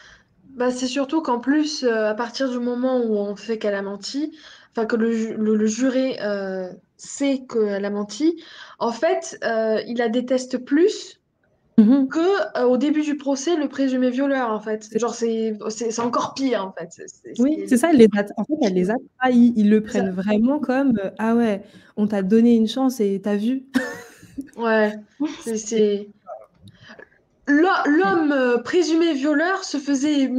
Bah, c'est surtout qu'en plus, à partir du moment où on fait qu'elle a menti, enfin que le, juré euh, sait qu'elle a menti, en fait, euh, il la déteste plus mmh que euh, au début du procès le présumé violeur en fait. Genre c'est c'est encore pire en fait. oui, c'est ça. Elle les a, en fait, elle les a trahis. Ils le prennent vraiment comme ah ouais, on t'a donné une chance et t'as vu. ouais, c'est l'homme présumé violeur se faisait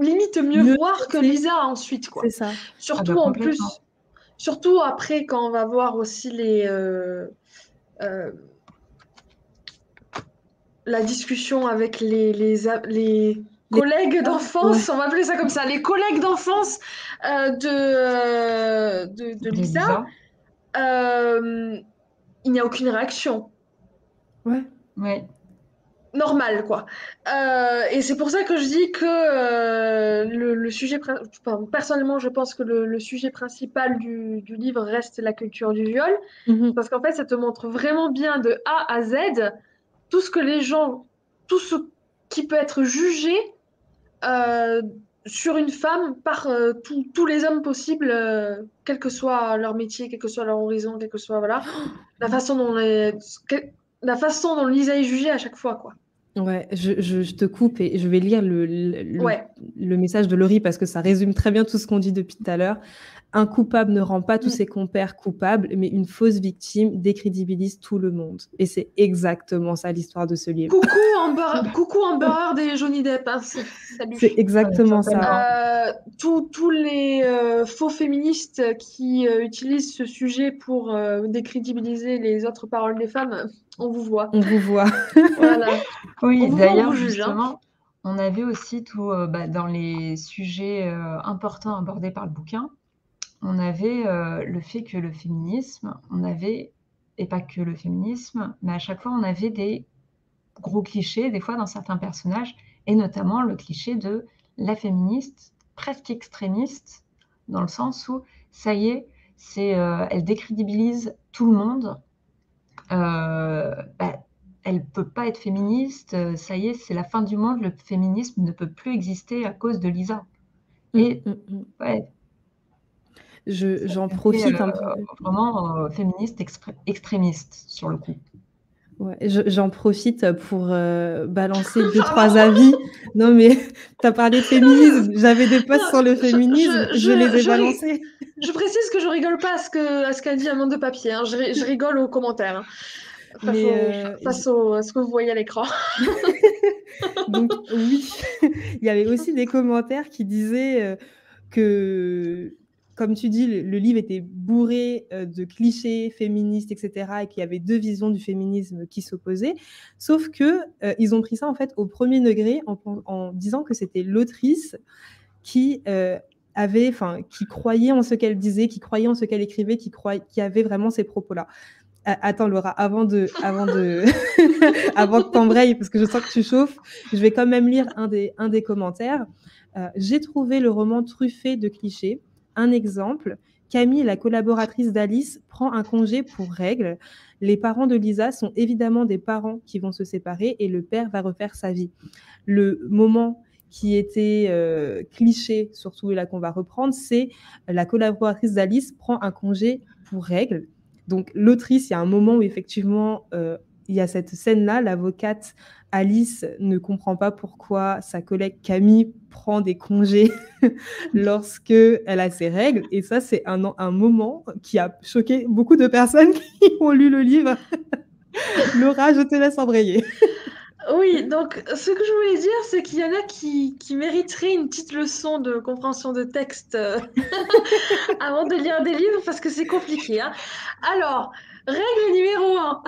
limite mieux, voir que Lisa ensuite quoi. C'est ça. Surtout ah bah, en plus, surtout après quand on va voir aussi les euh, euh, la discussion avec les, les, les collègues d'enfance, on va appeler ça comme ça, les collègues d'enfance euh, de, de, de, Lisa, il n'y a aucune réaction. Ouais. Ouais normal, quoi. Euh, et c'est pour ça que je dis que euh, le, sujet, personnellement, je pense que le, sujet principal du, livre reste la culture du viol, mhm. parce qu'en fait, ça te montre vraiment bien de A à Z tout ce que les gens, tout ce qui peut être jugé euh, sur une femme par tous les hommes possibles, quel que soit leur métier, quel que soit leur horizon, quel que soit voilà, la façon dont les, la façon dont Lisa est jugée à chaque fois, quoi. Ouais, je, je, te coupe et je vais lire le, le, le message de Laurie parce que ça résume très bien tout ce qu'on dit depuis tout à l'heure. Un coupable ne rend pas tous mm. ses compères coupables, mais une fausse victime décrédibilise tout le monde. Et c'est exactement ça l'histoire de ce livre. Coucou Amber, coucou des Johnny Depp. Hein, c'est exactement ça. Euh, tous les euh, faux féministes qui euh, utilisent ce sujet pour décrédibiliser les autres paroles des femmes, on vous voit. On vous voit. voilà. Oui, d'ailleurs, hein. justement, on avait aussi tout bah, dans les sujets importants abordés par le bouquin on avait euh, le fait que le féminisme, on avait, et pas que le féminisme, mais à chaque fois on avait des gros clichés, des fois dans certains personnages, et notamment le cliché de la féministe presque extrémiste, dans le sens où ça y est, c'est, euh, elle décrédibilise tout le monde. Euh, bah, elle peut pas être féministe, ça y est, c'est la fin du monde, le féminisme ne peut plus exister à cause de Lisa. Et mm, mm, mm. ouais, j'en profite un euh, peu. Vraiment euh, féministe extrémiste sur le coup. Ouais, j'en profite pour euh, balancer deux, trois avis. Non, mais tu as parlé de féminisme. J'avais des posts sur le féminisme. Je, les ai balancés. Je précise que je rigole pas à ce qu'a ce qu'a dit Amande de Papier. Hein. Je, rigole aux commentaires. Hein. Face, à ce que vous voyez à l'écran. Donc, oui, il y avait aussi des commentaires qui disaient que comme tu dis, le, livre était bourré euh, de clichés féministes, etc., et qu'il y avait deux visions du féminisme qui s'opposaient. Sauf que euh, ils ont pris ça en fait au premier degré en, disant que c'était l'autrice qui euh, avait, enfin, qui croyait en ce qu'elle disait, qui croyait en ce qu'elle écrivait, qui, croyait, qui avait vraiment ces propos-là. Attends Laura, avant de, avant de, avant que t'embrayes, parce que je sens que tu chauffes, je vais quand même lire un des, un des commentaires. J'ai trouvé le roman truffé de clichés. Un exemple, Camille, la collaboratrice d'Alice, prend un congé pour règle. Les parents de Lisa sont évidemment des parents qui vont se séparer et le père va refaire sa vie. Le moment qui était euh, cliché, surtout là qu'on va reprendre, c'est la collaboratrice d'Alice prend un congé pour règle. Donc l'autrice, il y a un moment où effectivement euh, il y a cette scène-là, l'avocate Alice ne comprend pas pourquoi sa collègue Camille prend des congés lorsque elle a ses règles. Et ça, c'est un, moment qui a choqué beaucoup de personnes qui ont lu le livre. Laura, je te laisse embrayer. Oui, donc ce que je voulais dire, c'est qu'il y en a qui, qui, mériteraient une petite leçon de compréhension de texte euh, avant de lire des livres parce que c'est compliqué. Hein. Alors, Règle numéro 1.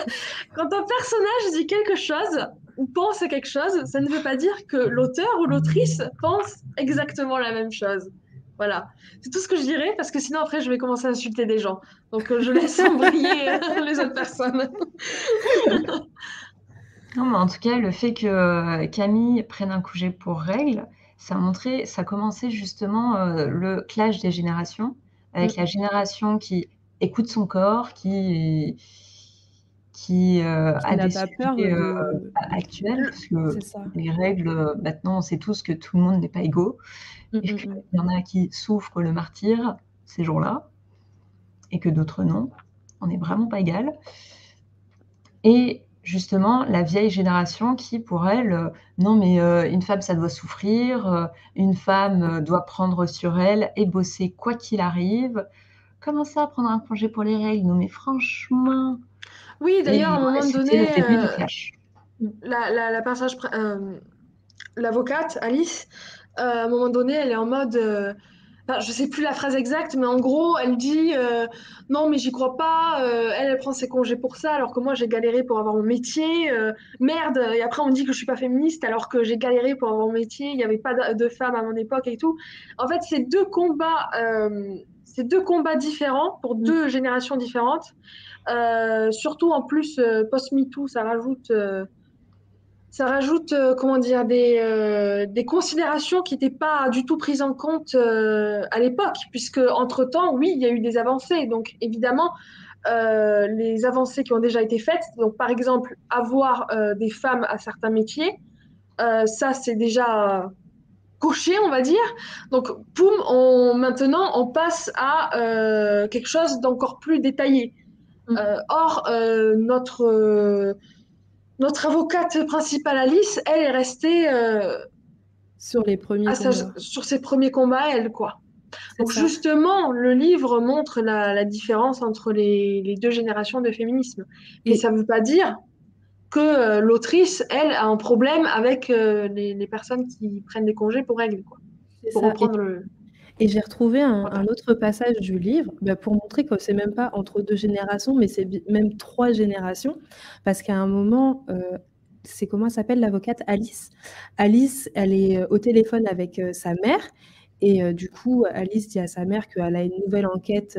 Quand un personnage dit quelque chose ou pense à quelque chose, ça ne veut pas dire que l'auteur ou l'autrice pense exactement la même chose. Voilà, c'est tout ce que je dirais parce que sinon après je vais commencer à insulter des gens. Donc euh, je laisse embrayer euh, les autres personnes. non, mais en tout cas, le fait que euh, Camille prenne un congé pour règle, ça a montré, ça a commencé justement le clash des générations avec mm. la génération qui écoute son corps, qui, qui euh, a des pas peur euh, actuels, parce que les règles, maintenant, on sait tous que tout le monde n'est pas égaux. Mm, et mm, qu'il mm. y en a qui souffrent le martyr ces jours-là, et que d'autres non. On n'est vraiment pas égal. Et justement, la vieille génération qui, pour elle, euh, non, mais une femme, ça doit souffrir, une femme doit prendre sur elle et bosser quoi qu'il arrive. Comment ça, prendre un congé pour les règles? Non, mais franchement. Oui, d'ailleurs, à un moment donné, euh, la, la, passage, euh, l'avocate Alice, euh, à un moment donné, elle est en mode. je ne sais plus la phrase exacte, mais en gros, elle dit non, mais j'y crois pas. elle, elle prend ses congés pour ça, alors que moi, j'ai galéré pour avoir mon métier. merde. Et après, on dit que je suis pas féministe, alors que j'ai galéré pour avoir mon métier. Il n'y avait pas de, femmes à mon époque et tout. En fait, ces deux combats c'est deux combats différents pour mm. deux générations différentes. Euh, surtout en plus, euh, post-MeToo, ça rajoute, euh, ça rajoute comment dire, des, des considérations qui n'étaient pas du tout prises en compte à l'époque, puisque entre-temps, oui, il y a eu des avancées. Donc évidemment, les avancées qui ont déjà été faites, donc par exemple, avoir des femmes à certains métiers, ça c'est déjà on va dire. Donc, poum, on, maintenant, on passe à euh, quelque chose d'encore plus détaillé. Mm. Euh, or, euh, notre, notre avocate principale, Alice, elle est restée sur les premiers sur ses premiers combats, elle, quoi. Donc, justement, le livre montre la, différence entre les, deux générations de féminisme. Et, ça ne veut pas dire que euh, l'autrice, elle, a un problème avec euh, les, personnes qui prennent des congés pour règles. Quoi, pour reprendre et, le... et j'ai retrouvé un, autre passage du livre bah, pour montrer que c'est même pas entre deux générations, mais c'est même trois générations. Parce qu'à un moment, euh, c'est comment s'appelle l'avocate? Alice. Alice, elle est au téléphone avec sa mère. Et du coup, Alice dit à sa mère qu'elle a une nouvelle enquête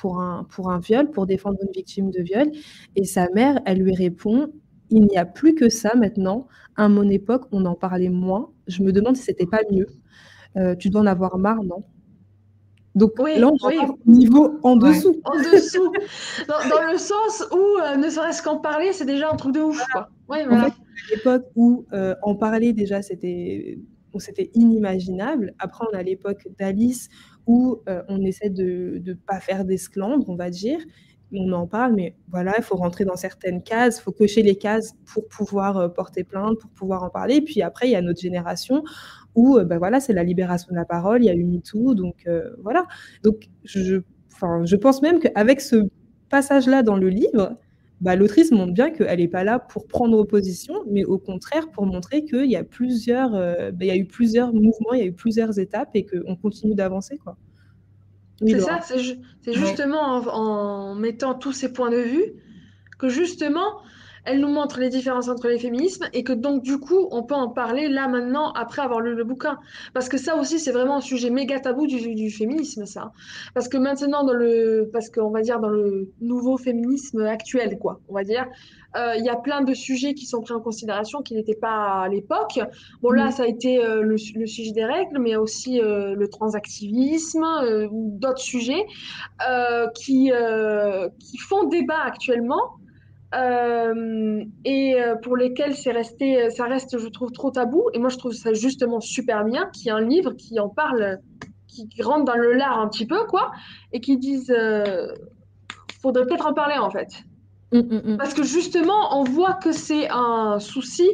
pour un, pour un viol, pour défendre une victime de viol. Et sa mère, elle lui répond Il n'y a plus que ça maintenant. À mon époque, on en parlait moins. Je me demande si c'était pas mieux. Euh, tu dois en avoir marre, non? Donc oui, là, on niveau en dessous. En dessous. dans, le sens où, euh, ne serait-ce qu'en parler, c'est déjà un truc de ouf. Quoi. à l'époque où euh, en parler, déjà, c'était c'était inimaginable. Après, on a l'époque d'Alice où euh, on essaie de ne pas faire d'esclandre, on va dire. On en parle, mais voilà, il faut rentrer dans certaines cases, il faut cocher les cases pour pouvoir euh, porter plainte, pour pouvoir en parler. Et puis après, il y a notre génération où ben voilà, c'est la libération de la parole, il y a eu MeToo, donc voilà. Donc je, je pense même qu'avec ce passage-là dans le livre, bah, l'autrice montre bien qu'elle n'est pas là pour prendre position, mais au contraire pour montrer qu'il y a plusieurs, euh, bah, il y a eu plusieurs mouvements, il y a eu plusieurs étapes et qu'on continue d'avancer, quoi. c'est ça, c'est justement en, mettant tous ces points de vue que justement, elle nous montre les différences entre les féminismes et que donc du coup, on peut en parler là maintenant après avoir lu le bouquin. Parce que ça aussi, c'est vraiment un sujet méga tabou du, du, féminisme, ça. Parce que maintenant, dans le, parce qu'on va dire dans le nouveau féminisme actuel, quoi, on va dire, euh, il y a plein de sujets qui sont pris en considération qui n'étaient pas à l'époque. Bon, là, mm. ça a été euh, le, sujet des règles, mais aussi euh, le transactivisme ou d'autres sujets qui, qui font débat actuellement. Et pour lesquels c'est resté, ça reste, je trouve, trop tabou. Et moi, je trouve ça justement super bien qu'il y ait un livre qui en parle, qui, rentre dans le lard un petit peu, quoi, et qui dise, faudrait peut-être en parler en fait. Mm, mm, mm. Parce que justement, on voit que c'est un souci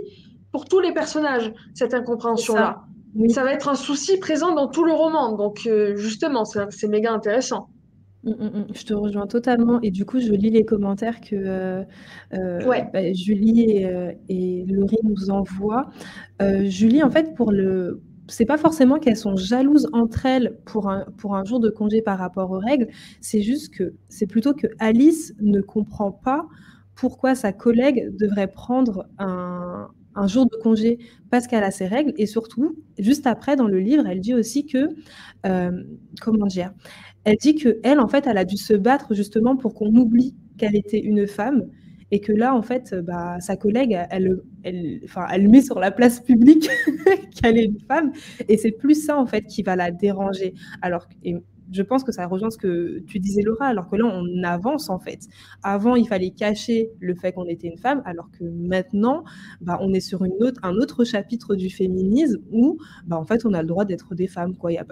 pour tous les personnages, cette incompréhension-là. Ça. va être un souci présent dans tout le roman. Donc, euh, justement, c'est méga intéressant. Je te rejoins totalement. Et du coup, je lis les commentaires que euh, euh, bah, Julie et, et, Laurie nous envoient. Julie, en fait, pour le, c'est pas forcément qu'elles sont jalouses entre elles pour un, pour un jour de congé par rapport aux règles, c'est juste que c'est plutôt que Alice ne comprend pas pourquoi sa collègue devrait prendre un, un jour de congé parce qu'elle a ses règles et surtout, juste après dans le livre, elle dit aussi que, euh, comment dire, elle dit que elle en fait, elle a dû se battre justement pour qu'on oublie qu'elle était une femme et que là, en fait, bah, sa collègue, elle, elle, enfin, elle met sur la place publique qu'elle est une femme, et c'est plus ça, en fait, qui va la déranger. Alors, je pense que ça rejoint ce que tu disais, Laura, alors que là, on avance, en fait. Avant, il fallait cacher le fait qu'on était une femme, alors que maintenant, bah, on est sur une autre, un autre chapitre du féminisme où, bah, en fait, on a le droit d'être des femmes. Il n'y a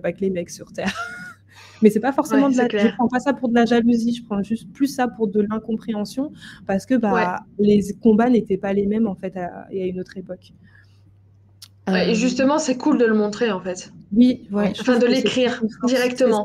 pas que les mecs sur Terre. Mais c'est pas forcément de la. Je prends pas ça pour de la jalousie, je prends juste plus ça pour de l'incompréhension parce que bah les combats n'étaient pas les mêmes en fait à, une autre époque. et euh, justement, c'est cool de le montrer en fait. Oui, ouais. Enfin, de l'écrire directement.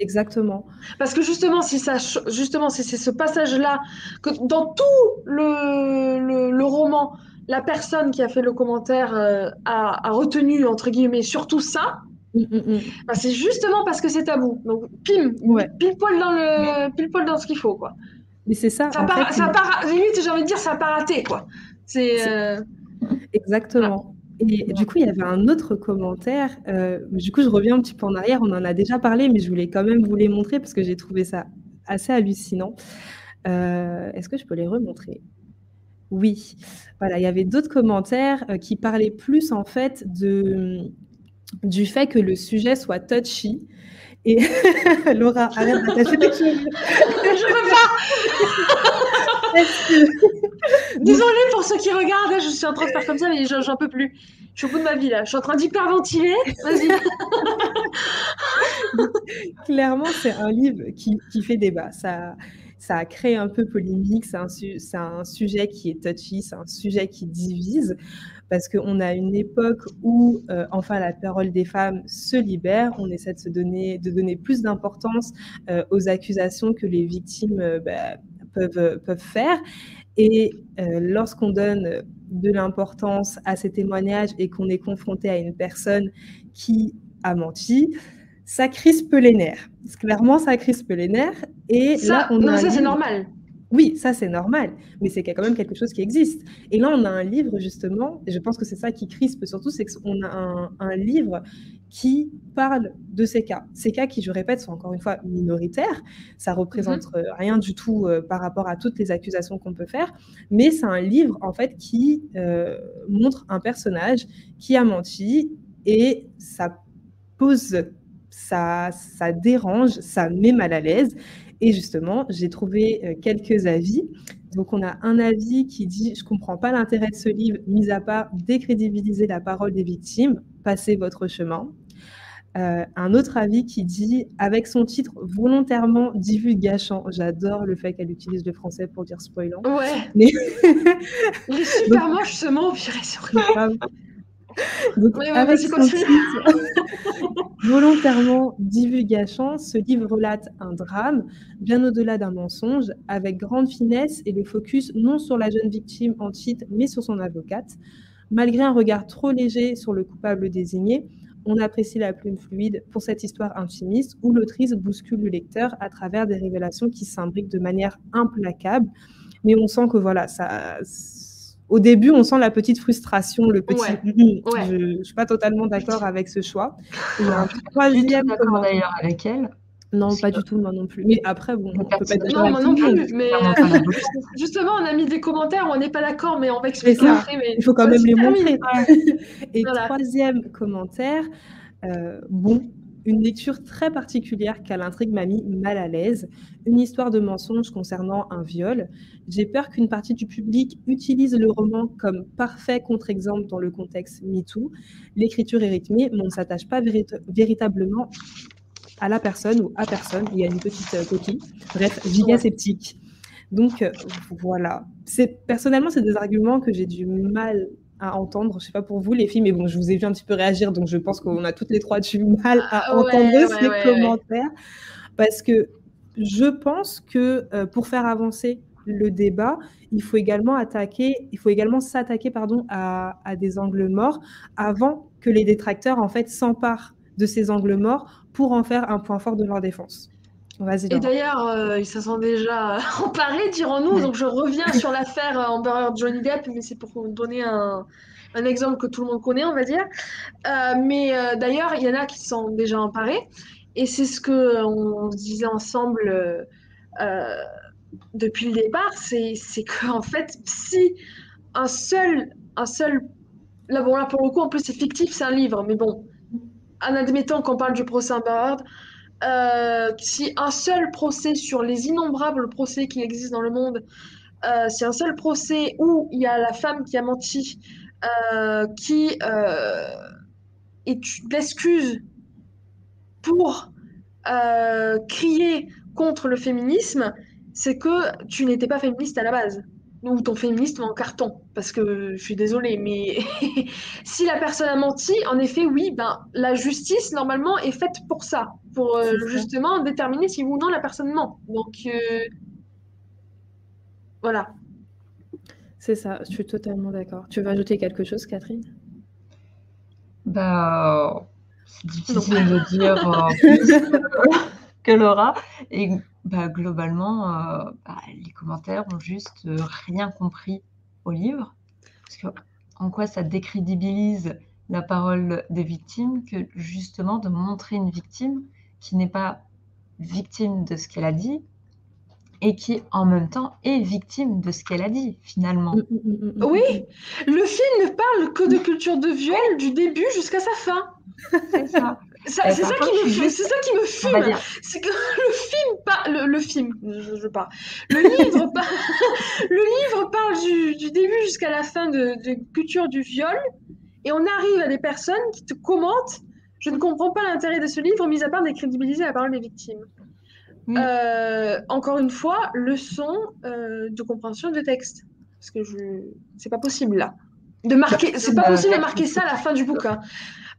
Exactement. Parce que justement, si ça, justement, c'est ce passage-là que dans tout le, le, roman, la personne qui a fait le commentaire euh, a, a, retenu entre guillemets surtout ça. Mm, mm, mm. Bah, c'est justement parce que c'est tabou. Donc, pile, pile poil dans le, pile poil dans ce qu'il faut, quoi. Mais c'est ça. Ça, part, ça limite, j'ai envie de dire, ça pas raté, quoi. C'est. Euh, Exactement. Et du coup, il y avait un autre commentaire. Euh, du coup, je reviens un petit peu en arrière. On en a déjà parlé, mais je voulais quand même vous les montrer parce que j'ai trouvé ça assez hallucinant. Euh, est-ce que je peux les remontrer? Oui. Voilà, il y avait d'autres commentaires qui parlaient plus en fait de du fait que le sujet soit touchy. Et Laura, arrête d'attacher tes cheveux. Je veux pas. Désolée pour ceux qui regardent, je suis en train de faire comme ça, mais j'en peux plus. Je suis au bout de ma vie là. Je suis en train d'hyperventiler. Vas-y. Clairement, c'est un livre qui, qui, fait débat. Ça, ça a créé un peu polémique. C'est un, un, sujet qui est touchy, c'est un sujet qui divise parce qu'on a une époque où, euh, enfin, la parole des femmes se libère. On essaie de, se donner, de donner plus d'importance euh, aux accusations que les victimes euh, bah, peuvent, peuvent faire. Et lorsqu'on donne de l'importance à ces témoignages et qu'on est confronté à une personne qui a menti, ça crispe les nerfs. Clairement, ça crispe les nerfs. Et ça, on non, ça c'est normal. Oui, ça c'est normal, mais c'est quand même quelque chose qui existe. Et là, on a un livre justement, et je pense que c'est ça qui crispe surtout, c'est qu'on a un, livre qui parle de ces cas. Ces cas qui, je répète, sont encore une fois minoritaires. Ça représente mhm. euh, rien du tout euh, par rapport à toutes les accusations qu'on peut faire, mais c'est un livre en fait qui euh, montre un personnage qui a menti et ça pose ça, ça dérange, ça met mal à l'aise. Et justement, j'ai trouvé euh, quelques avis. Donc, on a un avis qui dit Je ne comprends pas l'intérêt de ce livre, mis à part décrédibiliser la parole des victimes, passez votre chemin. Euh, un autre avis qui dit Avec son titre volontairement divulgachant, j'adore le fait qu'elle utilise le français pour dire spoilant. Ouais. Mais... Il est super moche ce mot, avec volontairement divulgation, ce livre relate un drame, bien au-delà d'un mensonge, avec grande finesse et le focus non sur la jeune victime en titre, mais sur son avocate. Malgré un regard trop léger sur le coupable désigné, on apprécie la plume fluide pour cette histoire intimiste où l'autrice bouscule le lecteur à travers des révélations qui s'imbriquent de manière implacable. Mais on sent que voilà, ça, au début, on sent la petite frustration, le petit. Je ne suis pas totalement d'accord avec ce choix. Il y a un troisième. D'accord d'ailleurs avec elle. Non, pas du tout, moi non plus. Mais après, bon, on peut pas être Non, moi non plus. Mais justement, on a mis des commentaires où on n'est pas d'accord, mais on va expliquer après. Mais... Il faut quand même les montrer. Et troisième commentaire, euh, bon, une lecture très particulière car l'intrigue m'a mis mal à l'aise. Une histoire de mensonge concernant un viol. J'ai peur qu'une partie du public utilise le roman comme parfait contre-exemple dans le contexte MeToo. L'écriture est rythmée, mais on ne s'attache pas véritablement à la personne ou à personne. Il y a une petite euh, coquille. Bref, giga sceptique. Donc euh, voilà. Personnellement, c'est des arguments que j'ai du mal à entendre. Je sais pas pour vous les filles, mais bon, je vous ai vu un petit peu réagir, donc je pense qu'on a toutes les trois du mal à ah entendre ces commentaires. Parce que je pense que euh, pour faire avancer le débat, il faut également attaquer, il faut également s'attaquer pardon à, à, des angles morts avant que les détracteurs en fait s'emparent de ces angles morts pour en faire un point fort de leur défense. Et d'ailleurs, euh, ils se sont déjà emparés, dirons-nous. Donc, je reviens sur l'affaire Amber Johnny Depp, mais c'est pour vous donner un, un, exemple que tout le monde connaît, on va dire. Euh, mais euh, d'ailleurs, il y en a qui sont déjà emparés. Et c'est ce qu'on disait ensemble depuis le départ c'est qu'en fait, si un seul, un seul. Là, bon, là, pour le coup, en plus, c'est fictif, c'est un livre, mais bon, en admettant qu'on parle du procès Amber Heard, euh, si un seul procès sur les innombrables procès qui existent dans le monde, euh, si un seul procès où il y a la femme qui a menti, euh, qui est l'excuse pour crier contre le féminisme, c'est que tu n'étais pas féministe à la base ou ton féminisme en carton. Parce que je suis désolée, mais si la personne a menti, en effet, oui, ben, la justice, normalement, est faite pour ça, pour euh, justement déterminer si oui ou non la personne ment. Donc, euh, voilà. C'est ça, je suis totalement d'accord. Tu veux ajouter quelque chose, Catherine? Bah, c'est difficile de dire euh, que Laura. Et bah, globalement, euh, bah, les commentaires ont juste euh, rien compris au livre. Parce que, en quoi ça décrédibilise la parole des victimes que justement de montrer une victime qui n'est pas victime de ce qu'elle a dit et qui en même temps est victime de ce qu'elle a dit finalement. Mm, mm, mm, oui, le film ne parle que de culture de viol du début jusqu'à sa fin. C'est ça. C'est ça, qui me, c'est ça qui me fume. C'est que le film, parle, le, film, je, je parle. Le livre, le livre parle du, du début jusqu'à la fin de, de culture du viol, et on arrive à des personnes qui te commentent. Je ne comprends pas l'intérêt de ce livre, mis à part décrédibiliser la parole des victimes. Euh, encore une fois, leçon euh, de compréhension de texte, parce que je, c'est pas possible là. De marquer, c'est pas possible de marquer ça à la fin du bouquin.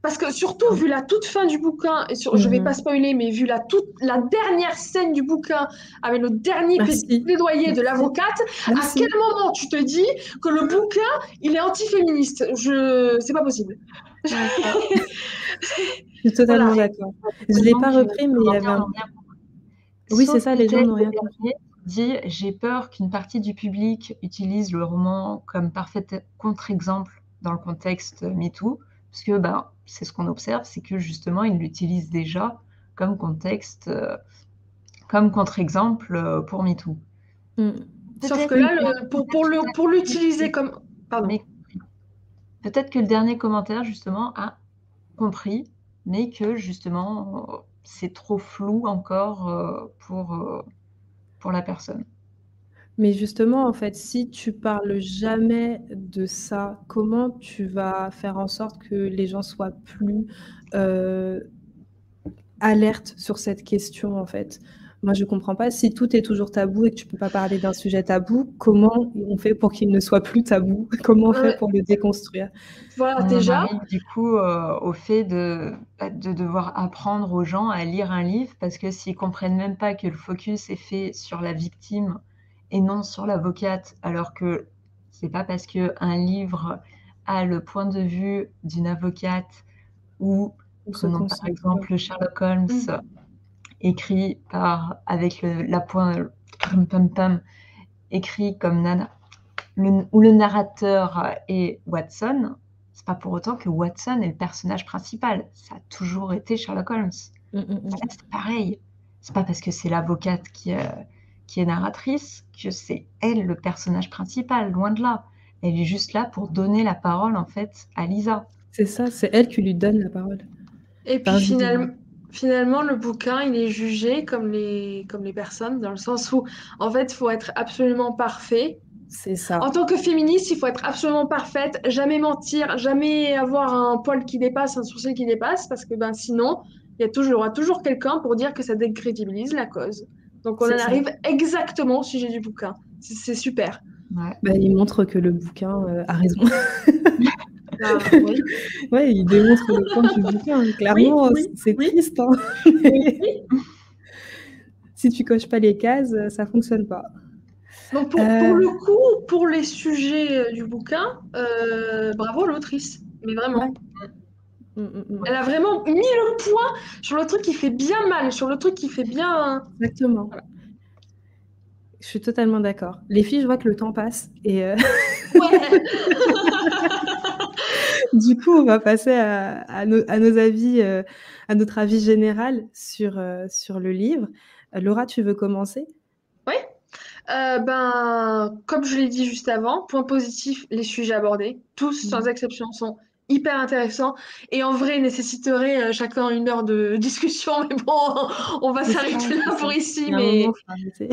Parce que surtout, vu la toute fin du bouquin, et sur, je vais mhm. pas spoiler, mais vu la, toute, la dernière scène du bouquin, avec le dernier plaidoyer de l'avocate, à quel moment tu te dis que le bouquin, il est antiféministe? Je... C'est pas possible. je suis totalement d'accord. Je ne l'ai pas repris, mais il y avait un... Oui, c'est ça, les gens n'ont rien compris. Dit, j'ai peur qu'une partie du public utilise le roman comme parfait contre-exemple dans le contexte MeToo, parce que bah, c'est ce qu'on observe, c'est que justement, ils l'utilisent déjà comme contexte, euh, comme contre-exemple euh, pour MeToo. Mm. Sauf que là, pour, pour l'utiliser comme... Pardon. Peut-être que le dernier commentaire, justement, a compris, mais que justement, c'est trop flou encore euh, pour, pour la personne. Mais justement, en fait, si tu parles jamais de ça, comment tu vas faire en sorte que les gens soient plus euh, alertes sur cette question, en fait? Moi, je comprends pas. Si tout est toujours tabou et que tu peux pas parler d'un sujet tabou, comment on fait pour qu'il ne soit plus tabou? Comment on fait pour le déconstruire? Voilà, déjà. du coup euh, au fait de, bah, de devoir apprendre aux gens à lire un livre parce que s'ils comprennent même pas que le focus est fait sur la victime et non sur l'avocate, alors que c'est pas parce que un livre a le point de vue d'une avocate ou Prenons par exemple Sherlock Holmes, mm. écrit par, avec le, la pointe, écrit comme Nana, où le narrateur est Watson, c'est pas pour autant que Watson est le personnage principal. Ça a toujours été Sherlock Holmes. Mm, mm, c'est pareil. C'est pas parce que c'est l'avocate qui, euh, qui est narratrice que c'est elle le personnage principal, loin de là. Elle est juste là pour donner la parole en fait à Lisa. C'est ça, c'est elle qui lui donne la parole. Et puis finalement, finalement, le bouquin, il est jugé comme les, comme les personnes, dans le sens où, en fait, il faut être absolument parfait. C'est ça. En tant que féministe, il faut être absolument parfaite, jamais mentir, jamais avoir un poil qui dépasse, un sourcil qui dépasse, parce que ben, sinon, il y, a toujours, il y aura toujours quelqu'un pour dire que ça décrédibilise la cause. Donc on en arrive exactement au sujet du bouquin. C'est super. Ouais. Bah, il montre que le bouquin euh, a raison. Ah, ouais, il démontre le point du bouquin. Clairement, c'est triste. Hein. si tu coches pas les cases, ça fonctionne pas. Donc pour, euh. le coup, pour les sujets euh, du bouquin, euh, bravo l'autrice. Mais vraiment. Elle a vraiment mis le point sur le truc qui fait bien mal, sur le truc qui fait bien. Exactement. Je suis totalement d'accord. Les filles, je vois que le temps passe et. Ouais. du coup, on va passer à, nos, avis, euh, à notre avis général sur, euh, sur le livre. Euh, Laura, tu veux commencer? Oui. ben, comme je l'ai dit juste avant, point positif, les sujets abordés, tous sans exception, sont hyper intéressants et en vrai nécessiteraient chacun une heure de discussion mais bon on va s'arrêter là pour ici mais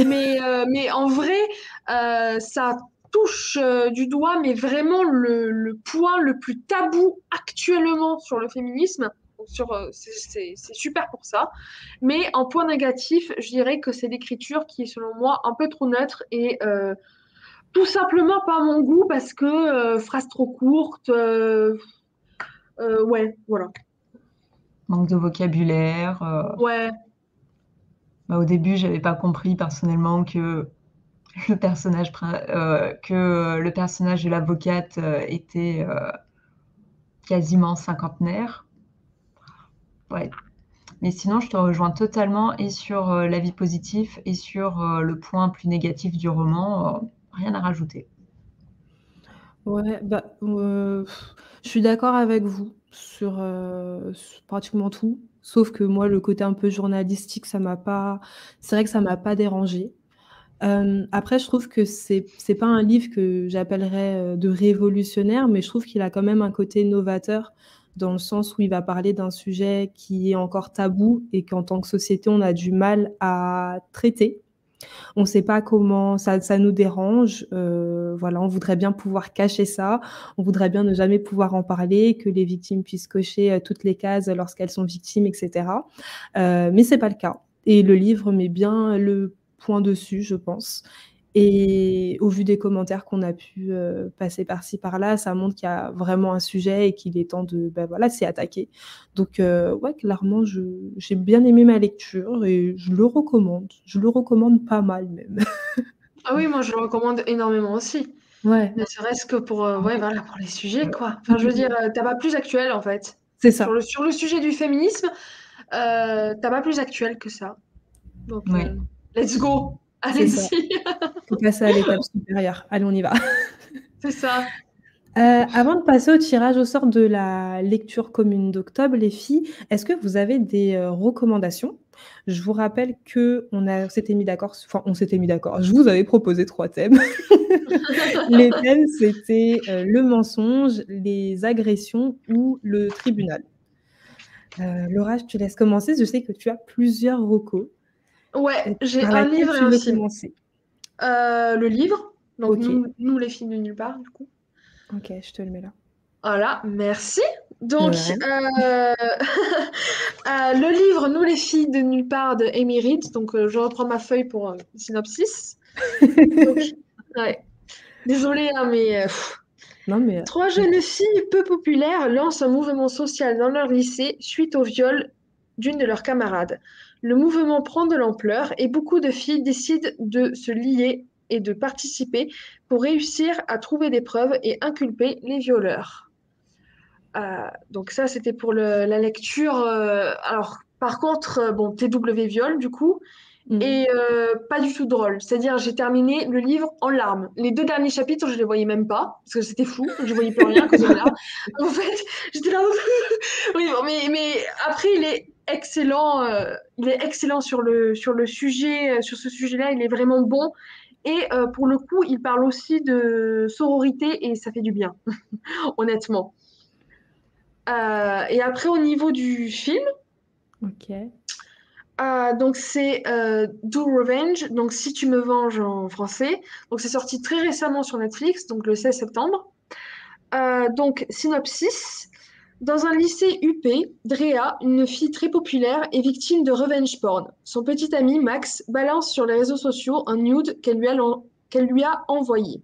mais, mais en vrai ça touche euh, du doigt, mais vraiment le, point le plus tabou actuellement sur le féminisme. Sur, euh, c'est, super pour ça. Mais en point négatif, je dirais que c'est l'écriture qui est selon moi un peu trop neutre et euh, tout simplement pas mon goût parce que phrase trop courte. Ouais, voilà. Manque de vocabulaire. Ouais. Bah, au début, j'avais pas compris personnellement que le personnage, euh, que le personnage de l'avocate euh, était euh, quasiment cinquantenaire. Ouais. Mais sinon, je te rejoins totalement et sur l'avis positif et sur le point plus négatif du roman. rien à rajouter. Ouais, bah, je suis d'accord avec vous sur, pratiquement tout. Sauf que moi, le côté un peu journalistique, ça m'a pas. C'est vrai que ça m'a pas dérangé. Euh, après, je trouve que c'est c'est pas un livre que j'appellerais euh, de révolutionnaire, mais je trouve qu'il a quand même un côté novateur dans le sens où il va parler d'un sujet qui est encore tabou et qu'en tant que société, on a du mal à traiter. On ne sait pas comment ça, nous dérange. Euh, voilà, on voudrait bien pouvoir cacher ça. On voudrait bien ne jamais pouvoir en parler, que les victimes puissent cocher euh, toutes les cases lorsqu'elles sont victimes, etc. Euh, mais c'est pas le cas. Et le livre met bien le point dessus, je pense. Et au vu des commentaires qu'on a pu euh, passer par-ci par-là, ça montre qu'il y a vraiment un sujet et qu'il est temps de ben voilà, s'y attaquer. Donc euh, ouais, clairement, j'ai bien aimé ma lecture et je le recommande. Je le recommande pas mal même. ah oui, moi je le recommande énormément aussi. Ouais. Ne serait-ce que pour, euh, ouais, voilà, pour les sujets, quoi. Enfin, je veux dire, t'as pas plus actuel en fait. C'est ça. Sur le, sur le, sujet du féminisme, t'as pas plus actuel que ça. Donc, Let's go. Allez-y. faut passer à l'étape supérieure. Allez, on y va. C'est ça. Euh, avant de passer au tirage au sort de la lecture commune d'octobre, les filles, est-ce que vous avez des euh, recommandations? Je vous rappelle que on s'était mis d'accord. Enfin, on s'était mis d'accord. Je vous avais proposé trois thèmes. les thèmes, c'était euh, le mensonge, les agressions ou le tribunal. Laura, je te laisse commencer. Je sais que tu as plusieurs recos. Ouais, j'ai un livre et un film. Euh, le livre, donc nous, les filles de nulle part, du coup. Ok, je te le mets là. Voilà, merci. Donc, euh, euh, le livre Nous les filles de nulle part de Amy Reed. Donc, je reprends ma feuille pour synopsis. Désolée, hein, mais, non, mais. Trois jeunes filles peu populaires lancent un mouvement social dans leur lycée suite au viol d'une de leurs camarades. Le mouvement prend de l'ampleur et beaucoup de filles décident de se lier et de participer pour réussir à trouver des preuves et inculper les violeurs. donc ça, c'était pour la lecture. alors, par contre, bon, TW Viol, du coup, Mm. Et euh, pas du tout drôle. C'est-à-dire, j'ai terminé le livre en larmes. Les deux derniers chapitres, je les voyais même pas, parce que c'était fou, je voyais plus rien que. En fait, j'étais là. oui, mais, mais après, il est excellent. Euh, il est excellent sur le, sur le sujet, euh, sur ce sujet-là. Il est vraiment bon. Et pour le coup, il parle aussi de sororité et ça fait du bien, honnêtement. et après, au niveau du film. Ok. Donc c'est euh, Do Revenge, donc Si tu me venges en français. Donc c'est sorti très récemment sur Netflix, donc le 16 septembre. Euh, donc synopsis. Dans un lycée UP, Drea, une fille très populaire, est victime de revenge porn. Son petit ami Max balance sur les réseaux sociaux un nude qu'elle lui, a envoyé.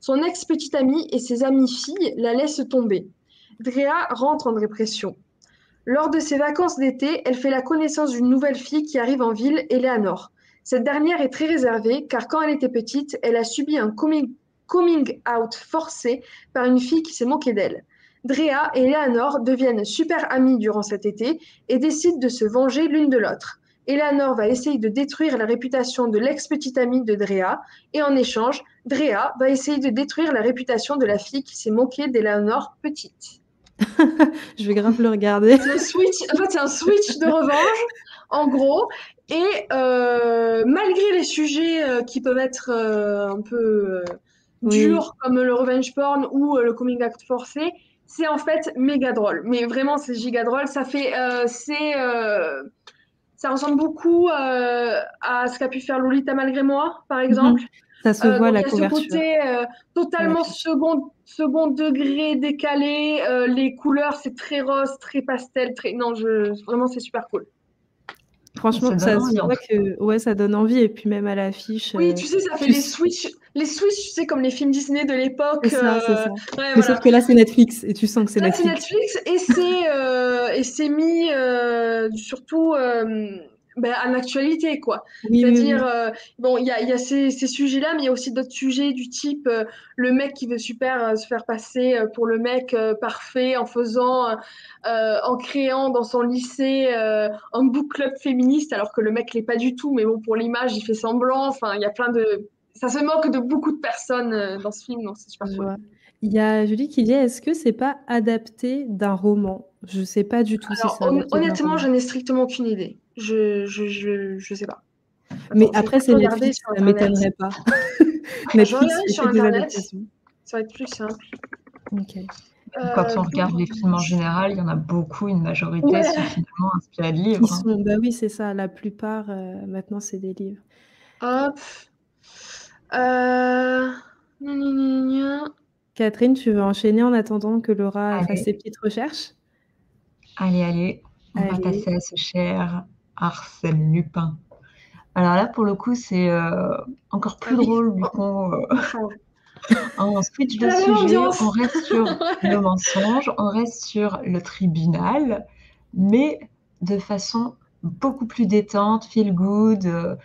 Son ex-petite amie et ses amies filles la laissent tomber. Drea rentre en dépression. Lors de ses vacances d'été, elle fait la connaissance d'une nouvelle fille qui arrive en ville, Eleanor. Cette dernière est très réservée car quand elle était petite, elle a subi un coming, out forcé par une fille qui s'est moquée d'elle. Drea et Eleanor deviennent super amies durant cet été et décident de se venger l'une de l'autre. Eleanor va essayer de détruire la réputation de l'ex-petite amie de Drea et en échange, Drea va essayer de détruire la réputation de la fille qui s'est moquée d'Eleanor petite. je vais grave le regarder. C'est un switch, en fait, c'est un switch de revanche, en gros. Et euh, malgré les sujets euh, qui peuvent être euh, un peu durs, comme le revenge porn ou le coming out forcé, c'est en fait méga drôle. Mais vraiment, c'est giga drôle. Ça fait, c'est, ça ressemble beaucoup à ce qu'a pu faire Lolita malgré moi, par exemple. Mhm. Ça se voit la couverture. Ce côté totalement second second degré décalé. Euh, les couleurs, c'est très rose, très pastel. Très... Non, je... vraiment, c'est super cool. Franchement, ça, que ouais, ça donne envie. Et puis même à l'affiche. Oui, tu sais, ça fait les switch. Les switch, tu sais, comme les films Disney de l'époque. C'est ça, c'est ça. Euh, Mais sauf que là, c'est Netflix. Et tu sens que c'est Netflix. c'est Netflix. Et c'est, euh, et c'est mis surtout ben, en actualité, quoi. C'est-à-dire, euh, bon, il y a, y a, ces, ces sujets-là, mais il y a aussi d'autres sujets du type euh, le mec qui veut super euh, se faire passer pour le mec parfait en faisant, en créant dans son lycée un book club féministe, alors que le mec l'est pas du tout, mais bon, pour l'image, il fait semblant. Enfin, il y a plein de. Ça se moque de beaucoup de personnes dans ce film, donc c'est super cool. Il y a Julie qui dit est-ce que c'est pas adapté d'un roman? Je sais pas du tout si ça. honnêtement, je n'ai strictement aucune idée. Je, je, je, je sais pas. Mais après, c'est Netflix, ça m'étonnerait pas. Netflix, sur Internet, ça va être plus simple. Ok. Quand on euh, regarde les films en général, il y en a beaucoup, une majorité sont finalement inspirés de livres. Hein. bah oui, c'est ça. La plupart, euh, maintenant, c'est des livres. Hop. Euh... Catherine, tu veux enchaîner en attendant que Laura fasse ses petites recherches? Allez, allez. On va passer à ce cher Arsène Lupin. Alors là, pour le coup, c'est euh, encore plus ah drôle du coup. Euh, on switch de sujet, on reste sur le mensonge, on reste sur le tribunal, mais de façon beaucoup plus détente, feel good. Euh,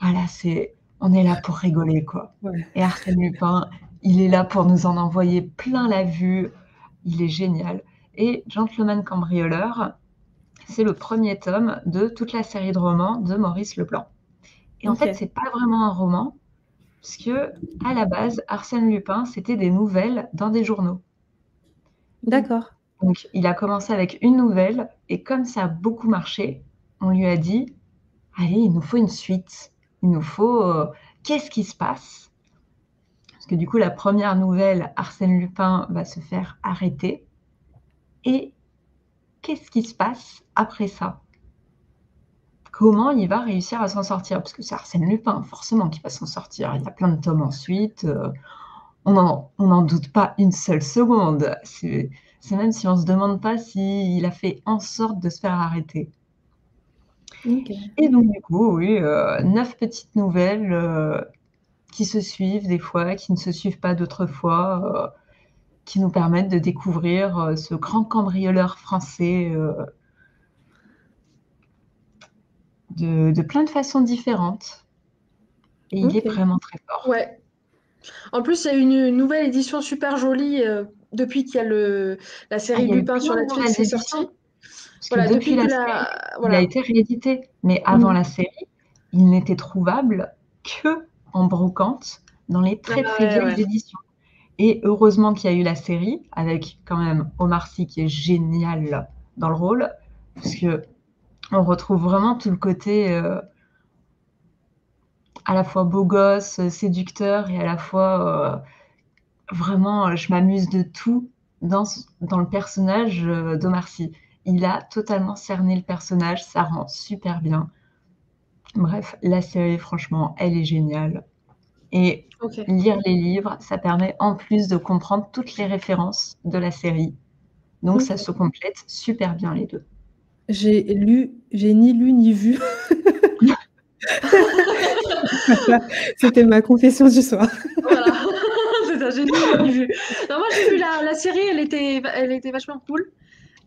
voilà, c'est, on est là pour rigoler, quoi. Et Arsène Lupin, il est là pour nous en envoyer plein la vue. Il est génial. Et Gentleman Cambrioleur, c'est le premier tome de toute la série de romans de Maurice Leblanc. Et en fait, c'est pas vraiment un roman, puisque à la base, Arsène Lupin, c'était des nouvelles dans des journaux. D'accord. Donc, il a commencé avec une nouvelle, et comme ça a beaucoup marché, on lui a dit Allez, il nous faut une suite. Il nous faut. Euh, qu'est-ce qui se passe? Parce que du coup, la première nouvelle, Arsène Lupin va se faire arrêter. Et qu'est-ce qui se passe après ça? Comment il va réussir à s'en sortir? Parce que c'est Arsène Lupin, forcément, qui va s'en sortir. Il y a plein de tomes ensuite. Euh, on n'en doute pas une seule seconde. C'est même si on ne se demande pas s'il a fait en sorte de se faire arrêter. Et donc, du coup, oui, euh, neuf petites nouvelles euh, qui se suivent des fois, qui ne se suivent pas d'autres fois qui nous permettent de découvrir euh, ce grand cambrioleur français euh, de, plein de façons différentes. Et il est vraiment très fort. Ouais. En plus, il y a une nouvelle édition super jolie, euh, depuis qu'il y a le, la série Ah, il y a eu Lupin sur Netflix qui est sortie. Voilà, depuis depuis la que série, la... il a été réédité. Mais avant Mm. la série, il n'était trouvable que en brocante dans les très Ah très ouais, vieilles ouais. éditions. Et heureusement qu'il y a eu la série avec quand même Omar Sy qui est génial dans le rôle, parce que on retrouve vraiment tout le côté euh, à la fois beau gosse, séducteur et à la fois euh, vraiment, euh, je m'amuse de tout dans, dans le personnage d'Omar Sy. Il a totalement cerné le personnage, ça rend super bien. Bref, la série, franchement, elle est géniale. Et lire les livres, ça permet en plus de comprendre toutes les références de la série. Donc ça se complète super bien les deux. J'ai lu, j'ai ni lu ni vu. Voilà, C'était ma confession du soir. Voilà. C'est ça, j'ai ni vu. Non, moi j'ai vu la, la série, elle était, elle était vachement cool.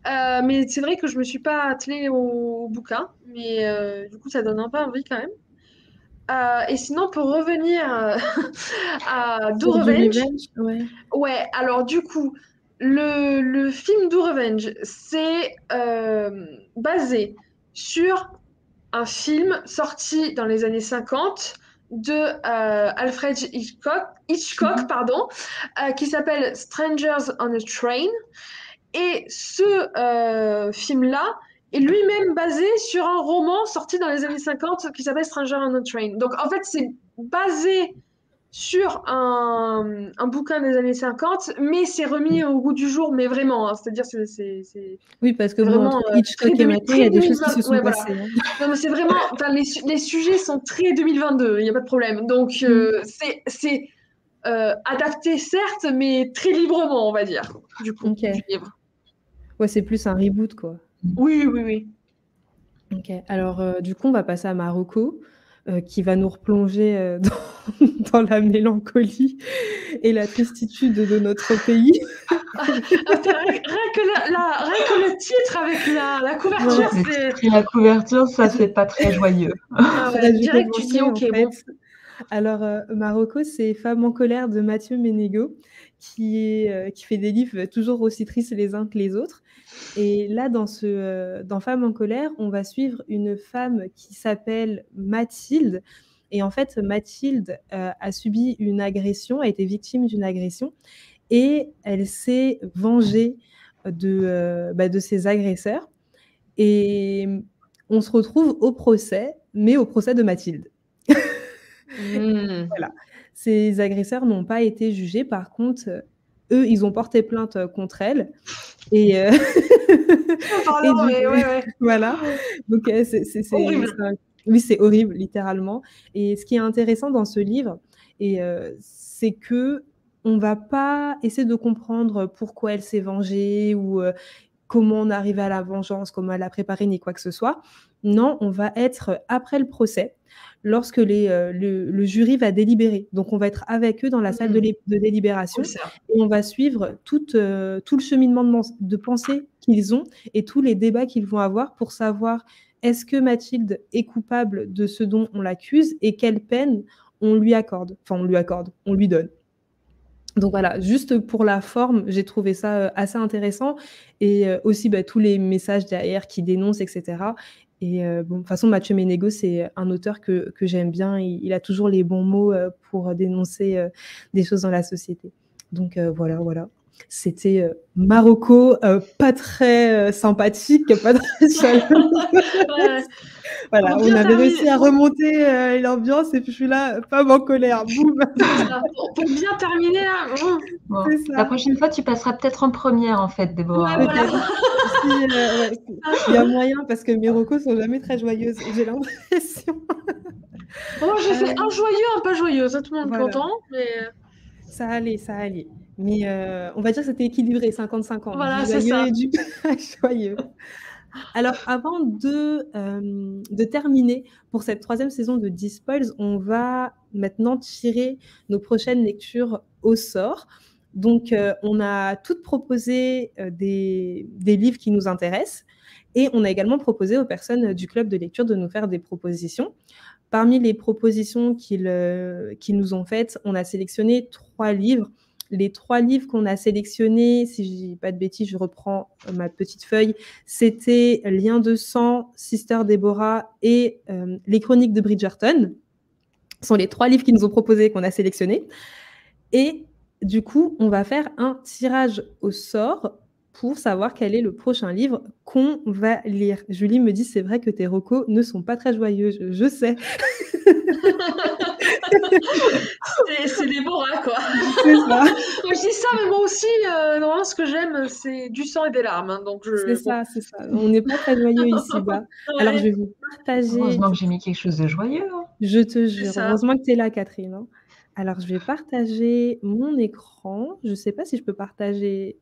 Euh, mais c'est vrai que je me suis pas attelée au, au bouquin, mais euh, du coup ça donne un peu envie quand même. Euh, et sinon pour revenir euh, à Do Revenge, Revenge, ouais. ouais, alors du coup le, le film Do Revenge c'est euh, basé sur un film sorti dans les années 50 de Alfred Hitchcock, Hitchcock Mhm. pardon, qui s'appelle Strangers on a Train. Et ce film-là est lui-même basé sur un roman sorti dans les années 50 qui s'appelle Stranger on a Train. Donc en fait, c'est basé sur un, un bouquin des années 50, mais c'est remis au goût du jour, mais vraiment. hein. C'est-à-dire, c'est, Oui, parce que bon, Vraiment, entre euh, Hitchcock et maintenant, il y a des choses qui 2020, se sont ouais, voilà. passées. hein. Non, mais c'est vraiment. Les, les sujets sont très 2022, il n'y a pas de problème. Donc, euh, c'est, c'est euh, adapté, certes, mais très librement, on va dire, du coup, Ok. du livre. Ouais, c'est plus un reboot, quoi. Oui, oui, oui. Ok. Alors, euh, du coup, on va passer à Marocco, euh, qui va nous replonger euh, dans, dans la mélancolie et la tristitude de notre pays. Ah, rien, que la, la- rien que le titre avec la, la couverture, c'est. la couverture, ça c'est pas très joyeux. Ah ouais, Faudrait que je direct, tu dis, en ok, fait. bon. Alors, euh, Marocco, c'est Femme en colère de Mathieu Ménégo, qui, est, euh, qui fait des livres toujours aussi tristes les uns que les autres. Et là, dans, ce, euh, dans Femme en colère, on va suivre une femme qui s'appelle Mathilde. Et en fait, Mathilde euh, a subi une agression, a été victime d'une agression, et elle s'est vengée de, euh, bah, de ses agresseurs. Et on se retrouve au procès, mais au procès de Mathilde. Hmm. Ces agresseurs n'ont pas été jugés. Par contre, eux, ils ont porté plainte contre elle. Et, euh, Pardon, du mais coup- ouais, ouais. voilà. Donc, euh, c'est, c'est- c'est- Horrible. c'est un- oui, c'est horrible, littéralement. Et ce qui est intéressant dans ce livre, et, euh, c'est que on va pas essayer de comprendre pourquoi elle s'est vengée ou euh, comment on arrive à la vengeance, comment elle a préparé, ni quoi que ce soit. Non, on va être après le procès, lorsque les, euh, le, le jury va délibérer. Donc, on va être avec eux dans la salle de, Mhm. de délibération et on va suivre tout, euh, tout le cheminement de, pensée qu'ils ont et tous les débats qu'ils vont avoir pour savoir est-ce que Mathilde est coupable de ce dont on l'accuse et quelle peine on lui accorde, enfin on lui accorde, on lui donne. Donc voilà, juste pour la forme, j'ai trouvé ça euh, assez intéressant et aussi bah, tous les messages derrière qui dénoncent, etc. Et euh, de toute façon, Mathieu Ménégo, c'est un auteur que, que j'aime bien. Il, a toujours les bons mots euh, pour dénoncer euh, des choses dans la société. Donc voilà, voilà. C'était euh, Marocco, euh, pas très euh, sympathique, pas très chaleureux. Ouais. voilà, on avait réussi à remonter euh, l'ambiance et puis je suis là, femme en colère, boum. Ça. Pour, bien terminer, là, Bon. La prochaine fois, tu passeras peut-être en première en fait, Déborah. Ouais, voilà. Si, euh, ouais, si. Il y a moyen parce que mes recos sont jamais très joyeuses, j'ai l'impression. Moi, j'ai fait Euh, un joyeux, un pas joyeux. Ça, tout le monde est voilà. content. Mais Ça allait, ça allait. Mais euh, on va dire que c'était équilibré, 50-50. Voilà, du c'est ça. du joyeux. Alors, avant de, euh, de terminer pour cette troisième saison de Dispoils, on va maintenant tirer nos prochaines lectures au sort. Donc, euh, on a toutes proposé des, des livres qui nous intéressent et on a également proposé aux personnes du club de lecture de nous faire des propositions. Parmi les propositions qu'ils qu'ils nous ont faites, on a sélectionné trois livres. Les trois livres qu'on a sélectionnés, si je dis pas de bêtises, je reprends ma petite feuille, c'était Lien de sang, Sister Deborah et euh, Les Chroniques de Bridgerton. Ce sont les trois livres qu'ils nous ont proposés qu'on a sélectionnés. Et du coup, on va faire un tirage au sort pour savoir quel est le prochain livre qu'on va lire. Julie me dit, c'est vrai que tes recos ne sont pas très joyeux. Je, sais. c'est des bourras, quoi. C'est ça. je dis ça, mais moi aussi, euh, normalement, ce que j'aime, c'est du sang et des larmes. Hein, donc C'est ça, c'est ça. On n'est pas très joyeux ici-bas. Alors, je vais vous partager. Heureusement que j'ai mis quelque chose de joyeux. Hein. Je te jure. Heureusement que tu es là, Catherine. Hein. Alors, je vais partager mon écran. Je ne sais pas si je peux partager,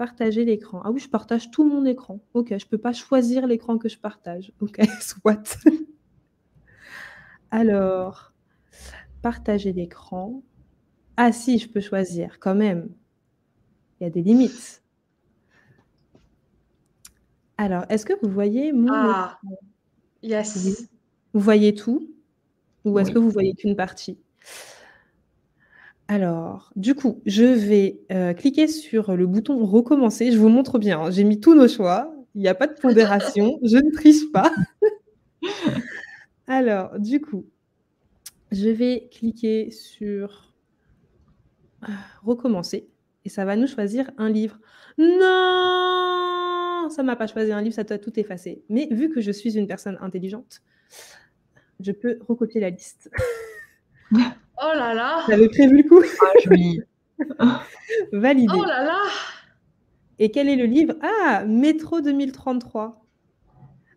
partager l'écran. Ah oui, je partage tout mon écran. Ok, je ne peux pas choisir l'écran que je partage. Ok, soit. Alors, partager l'écran. Ah si, je peux choisir quand même. Il y a des limites. Alors, est-ce que vous voyez mon ah, écran? Yes. Vous voyez tout? Ou est-ce que vous voyez qu'une partie? Alors, du coup, je vais euh, cliquer sur le bouton recommencer. Je vous montre bien, hein. j'ai mis tous nos choix. Il n'y a pas de pondération, je ne triche pas. Alors, du coup, je vais cliquer sur euh, recommencer et ça va nous choisir un livre. Non, ça m'a pas choisi un livre, ça doit tout effacer. Mais vu que je suis une personne intelligente, je peux recopier la liste. Oh là là J'avais prévu le coup. Ah, Validé. Oh là là Et quel est le livre? Ah, Métro 2033.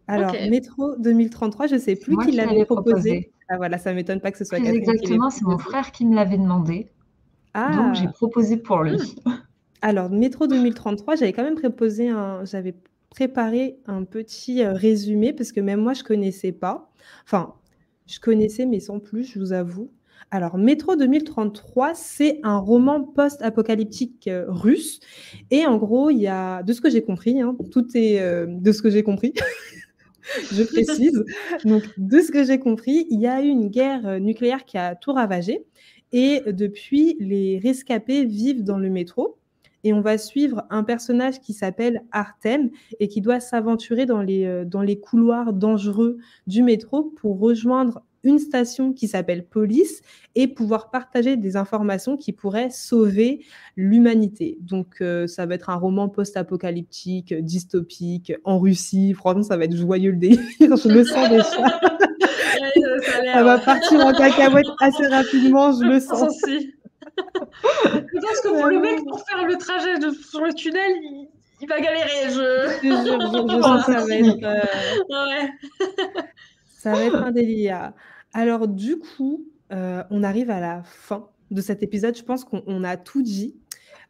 Alors, Métro 2033, je ne sais plus qui l'avait proposé. Ah voilà, ça ne m'étonne pas que ce soit Catherine Exactement, c'est mon frère qui me l'avait demandé. Ah. Donc, j'ai proposé pour lui. Hmm. Alors, Métro 2033, j'avais quand même proposé un... J'avais préparé un petit euh, résumé parce que même moi, je ne connaissais pas. Enfin, je connaissais, mais sans plus, je vous avoue. Alors, Métro 2033, c'est un roman post-apocalyptique euh, russe. Et en gros, il y a, de ce que j'ai compris, hein, tout est euh, de ce que j'ai compris. je précise. Donc, de ce que j'ai compris, il y a eu une guerre euh, nucléaire qui a tout ravagé. Et depuis, les rescapés vivent dans le métro. Et on va suivre un personnage qui s'appelle Artem et qui doit s'aventurer dans les, dans les couloirs dangereux du métro pour rejoindre une station qui s'appelle Police et pouvoir partager des informations qui pourraient sauver l'humanité. Donc, euh, ça va être un roman post-apocalyptique, dystopique, en Russie. Franchement, ça va être joyeux le délire. Je le sens déjà. ça, va partir en cacahuète assez rapidement, je le sens. Je pense que pour le mec, pour faire le trajet de, sur le tunnel, il, va galérer. Je, je, je, je sens que ça va être. Euh, ouais. Ça va être un délire. Alors du coup, euh, on arrive à la fin de cet épisode. Je pense qu'on a tout dit.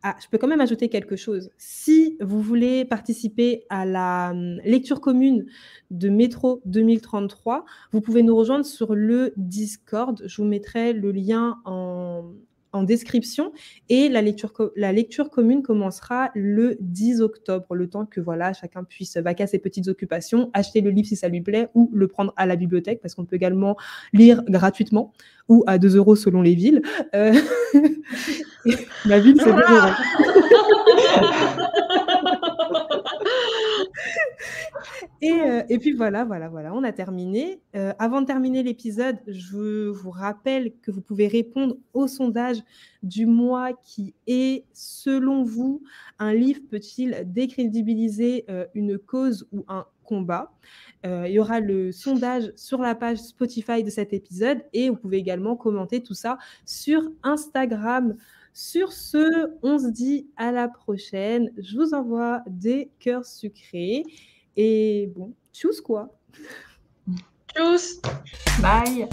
Ah, je peux quand même ajouter quelque chose. Si vous voulez participer à la hum, lecture commune de Métro 2033, vous pouvez nous rejoindre sur le Discord. Je vous mettrai le lien en, en description. Et la lecture, la lecture commune commencera le 10 octobre, le temps que voilà, chacun puisse vaquer à ses petites occupations, acheter le livre si ça lui plaît ou le prendre à la bibliothèque parce qu'on peut également lire gratuitement ou à 2 euros selon les villes. Euh, ma ville, c'est 2 euros. Euh, et, puis voilà, voilà, voilà, on a terminé. Euh, avant de terminer l'épisode, je vous rappelle que vous pouvez répondre au sondage du mois qui est, selon vous, un livre peut-il décrédibiliser euh, une cause ou un combat Il y aura le sondage sur la page Spotify de cet épisode et vous pouvez également commenter tout ça sur Instagram. Sur ce, on se dit à la prochaine. Je vous envoie des cœurs sucrés. Et bon, tchuss quoi. Tchuss. Bye.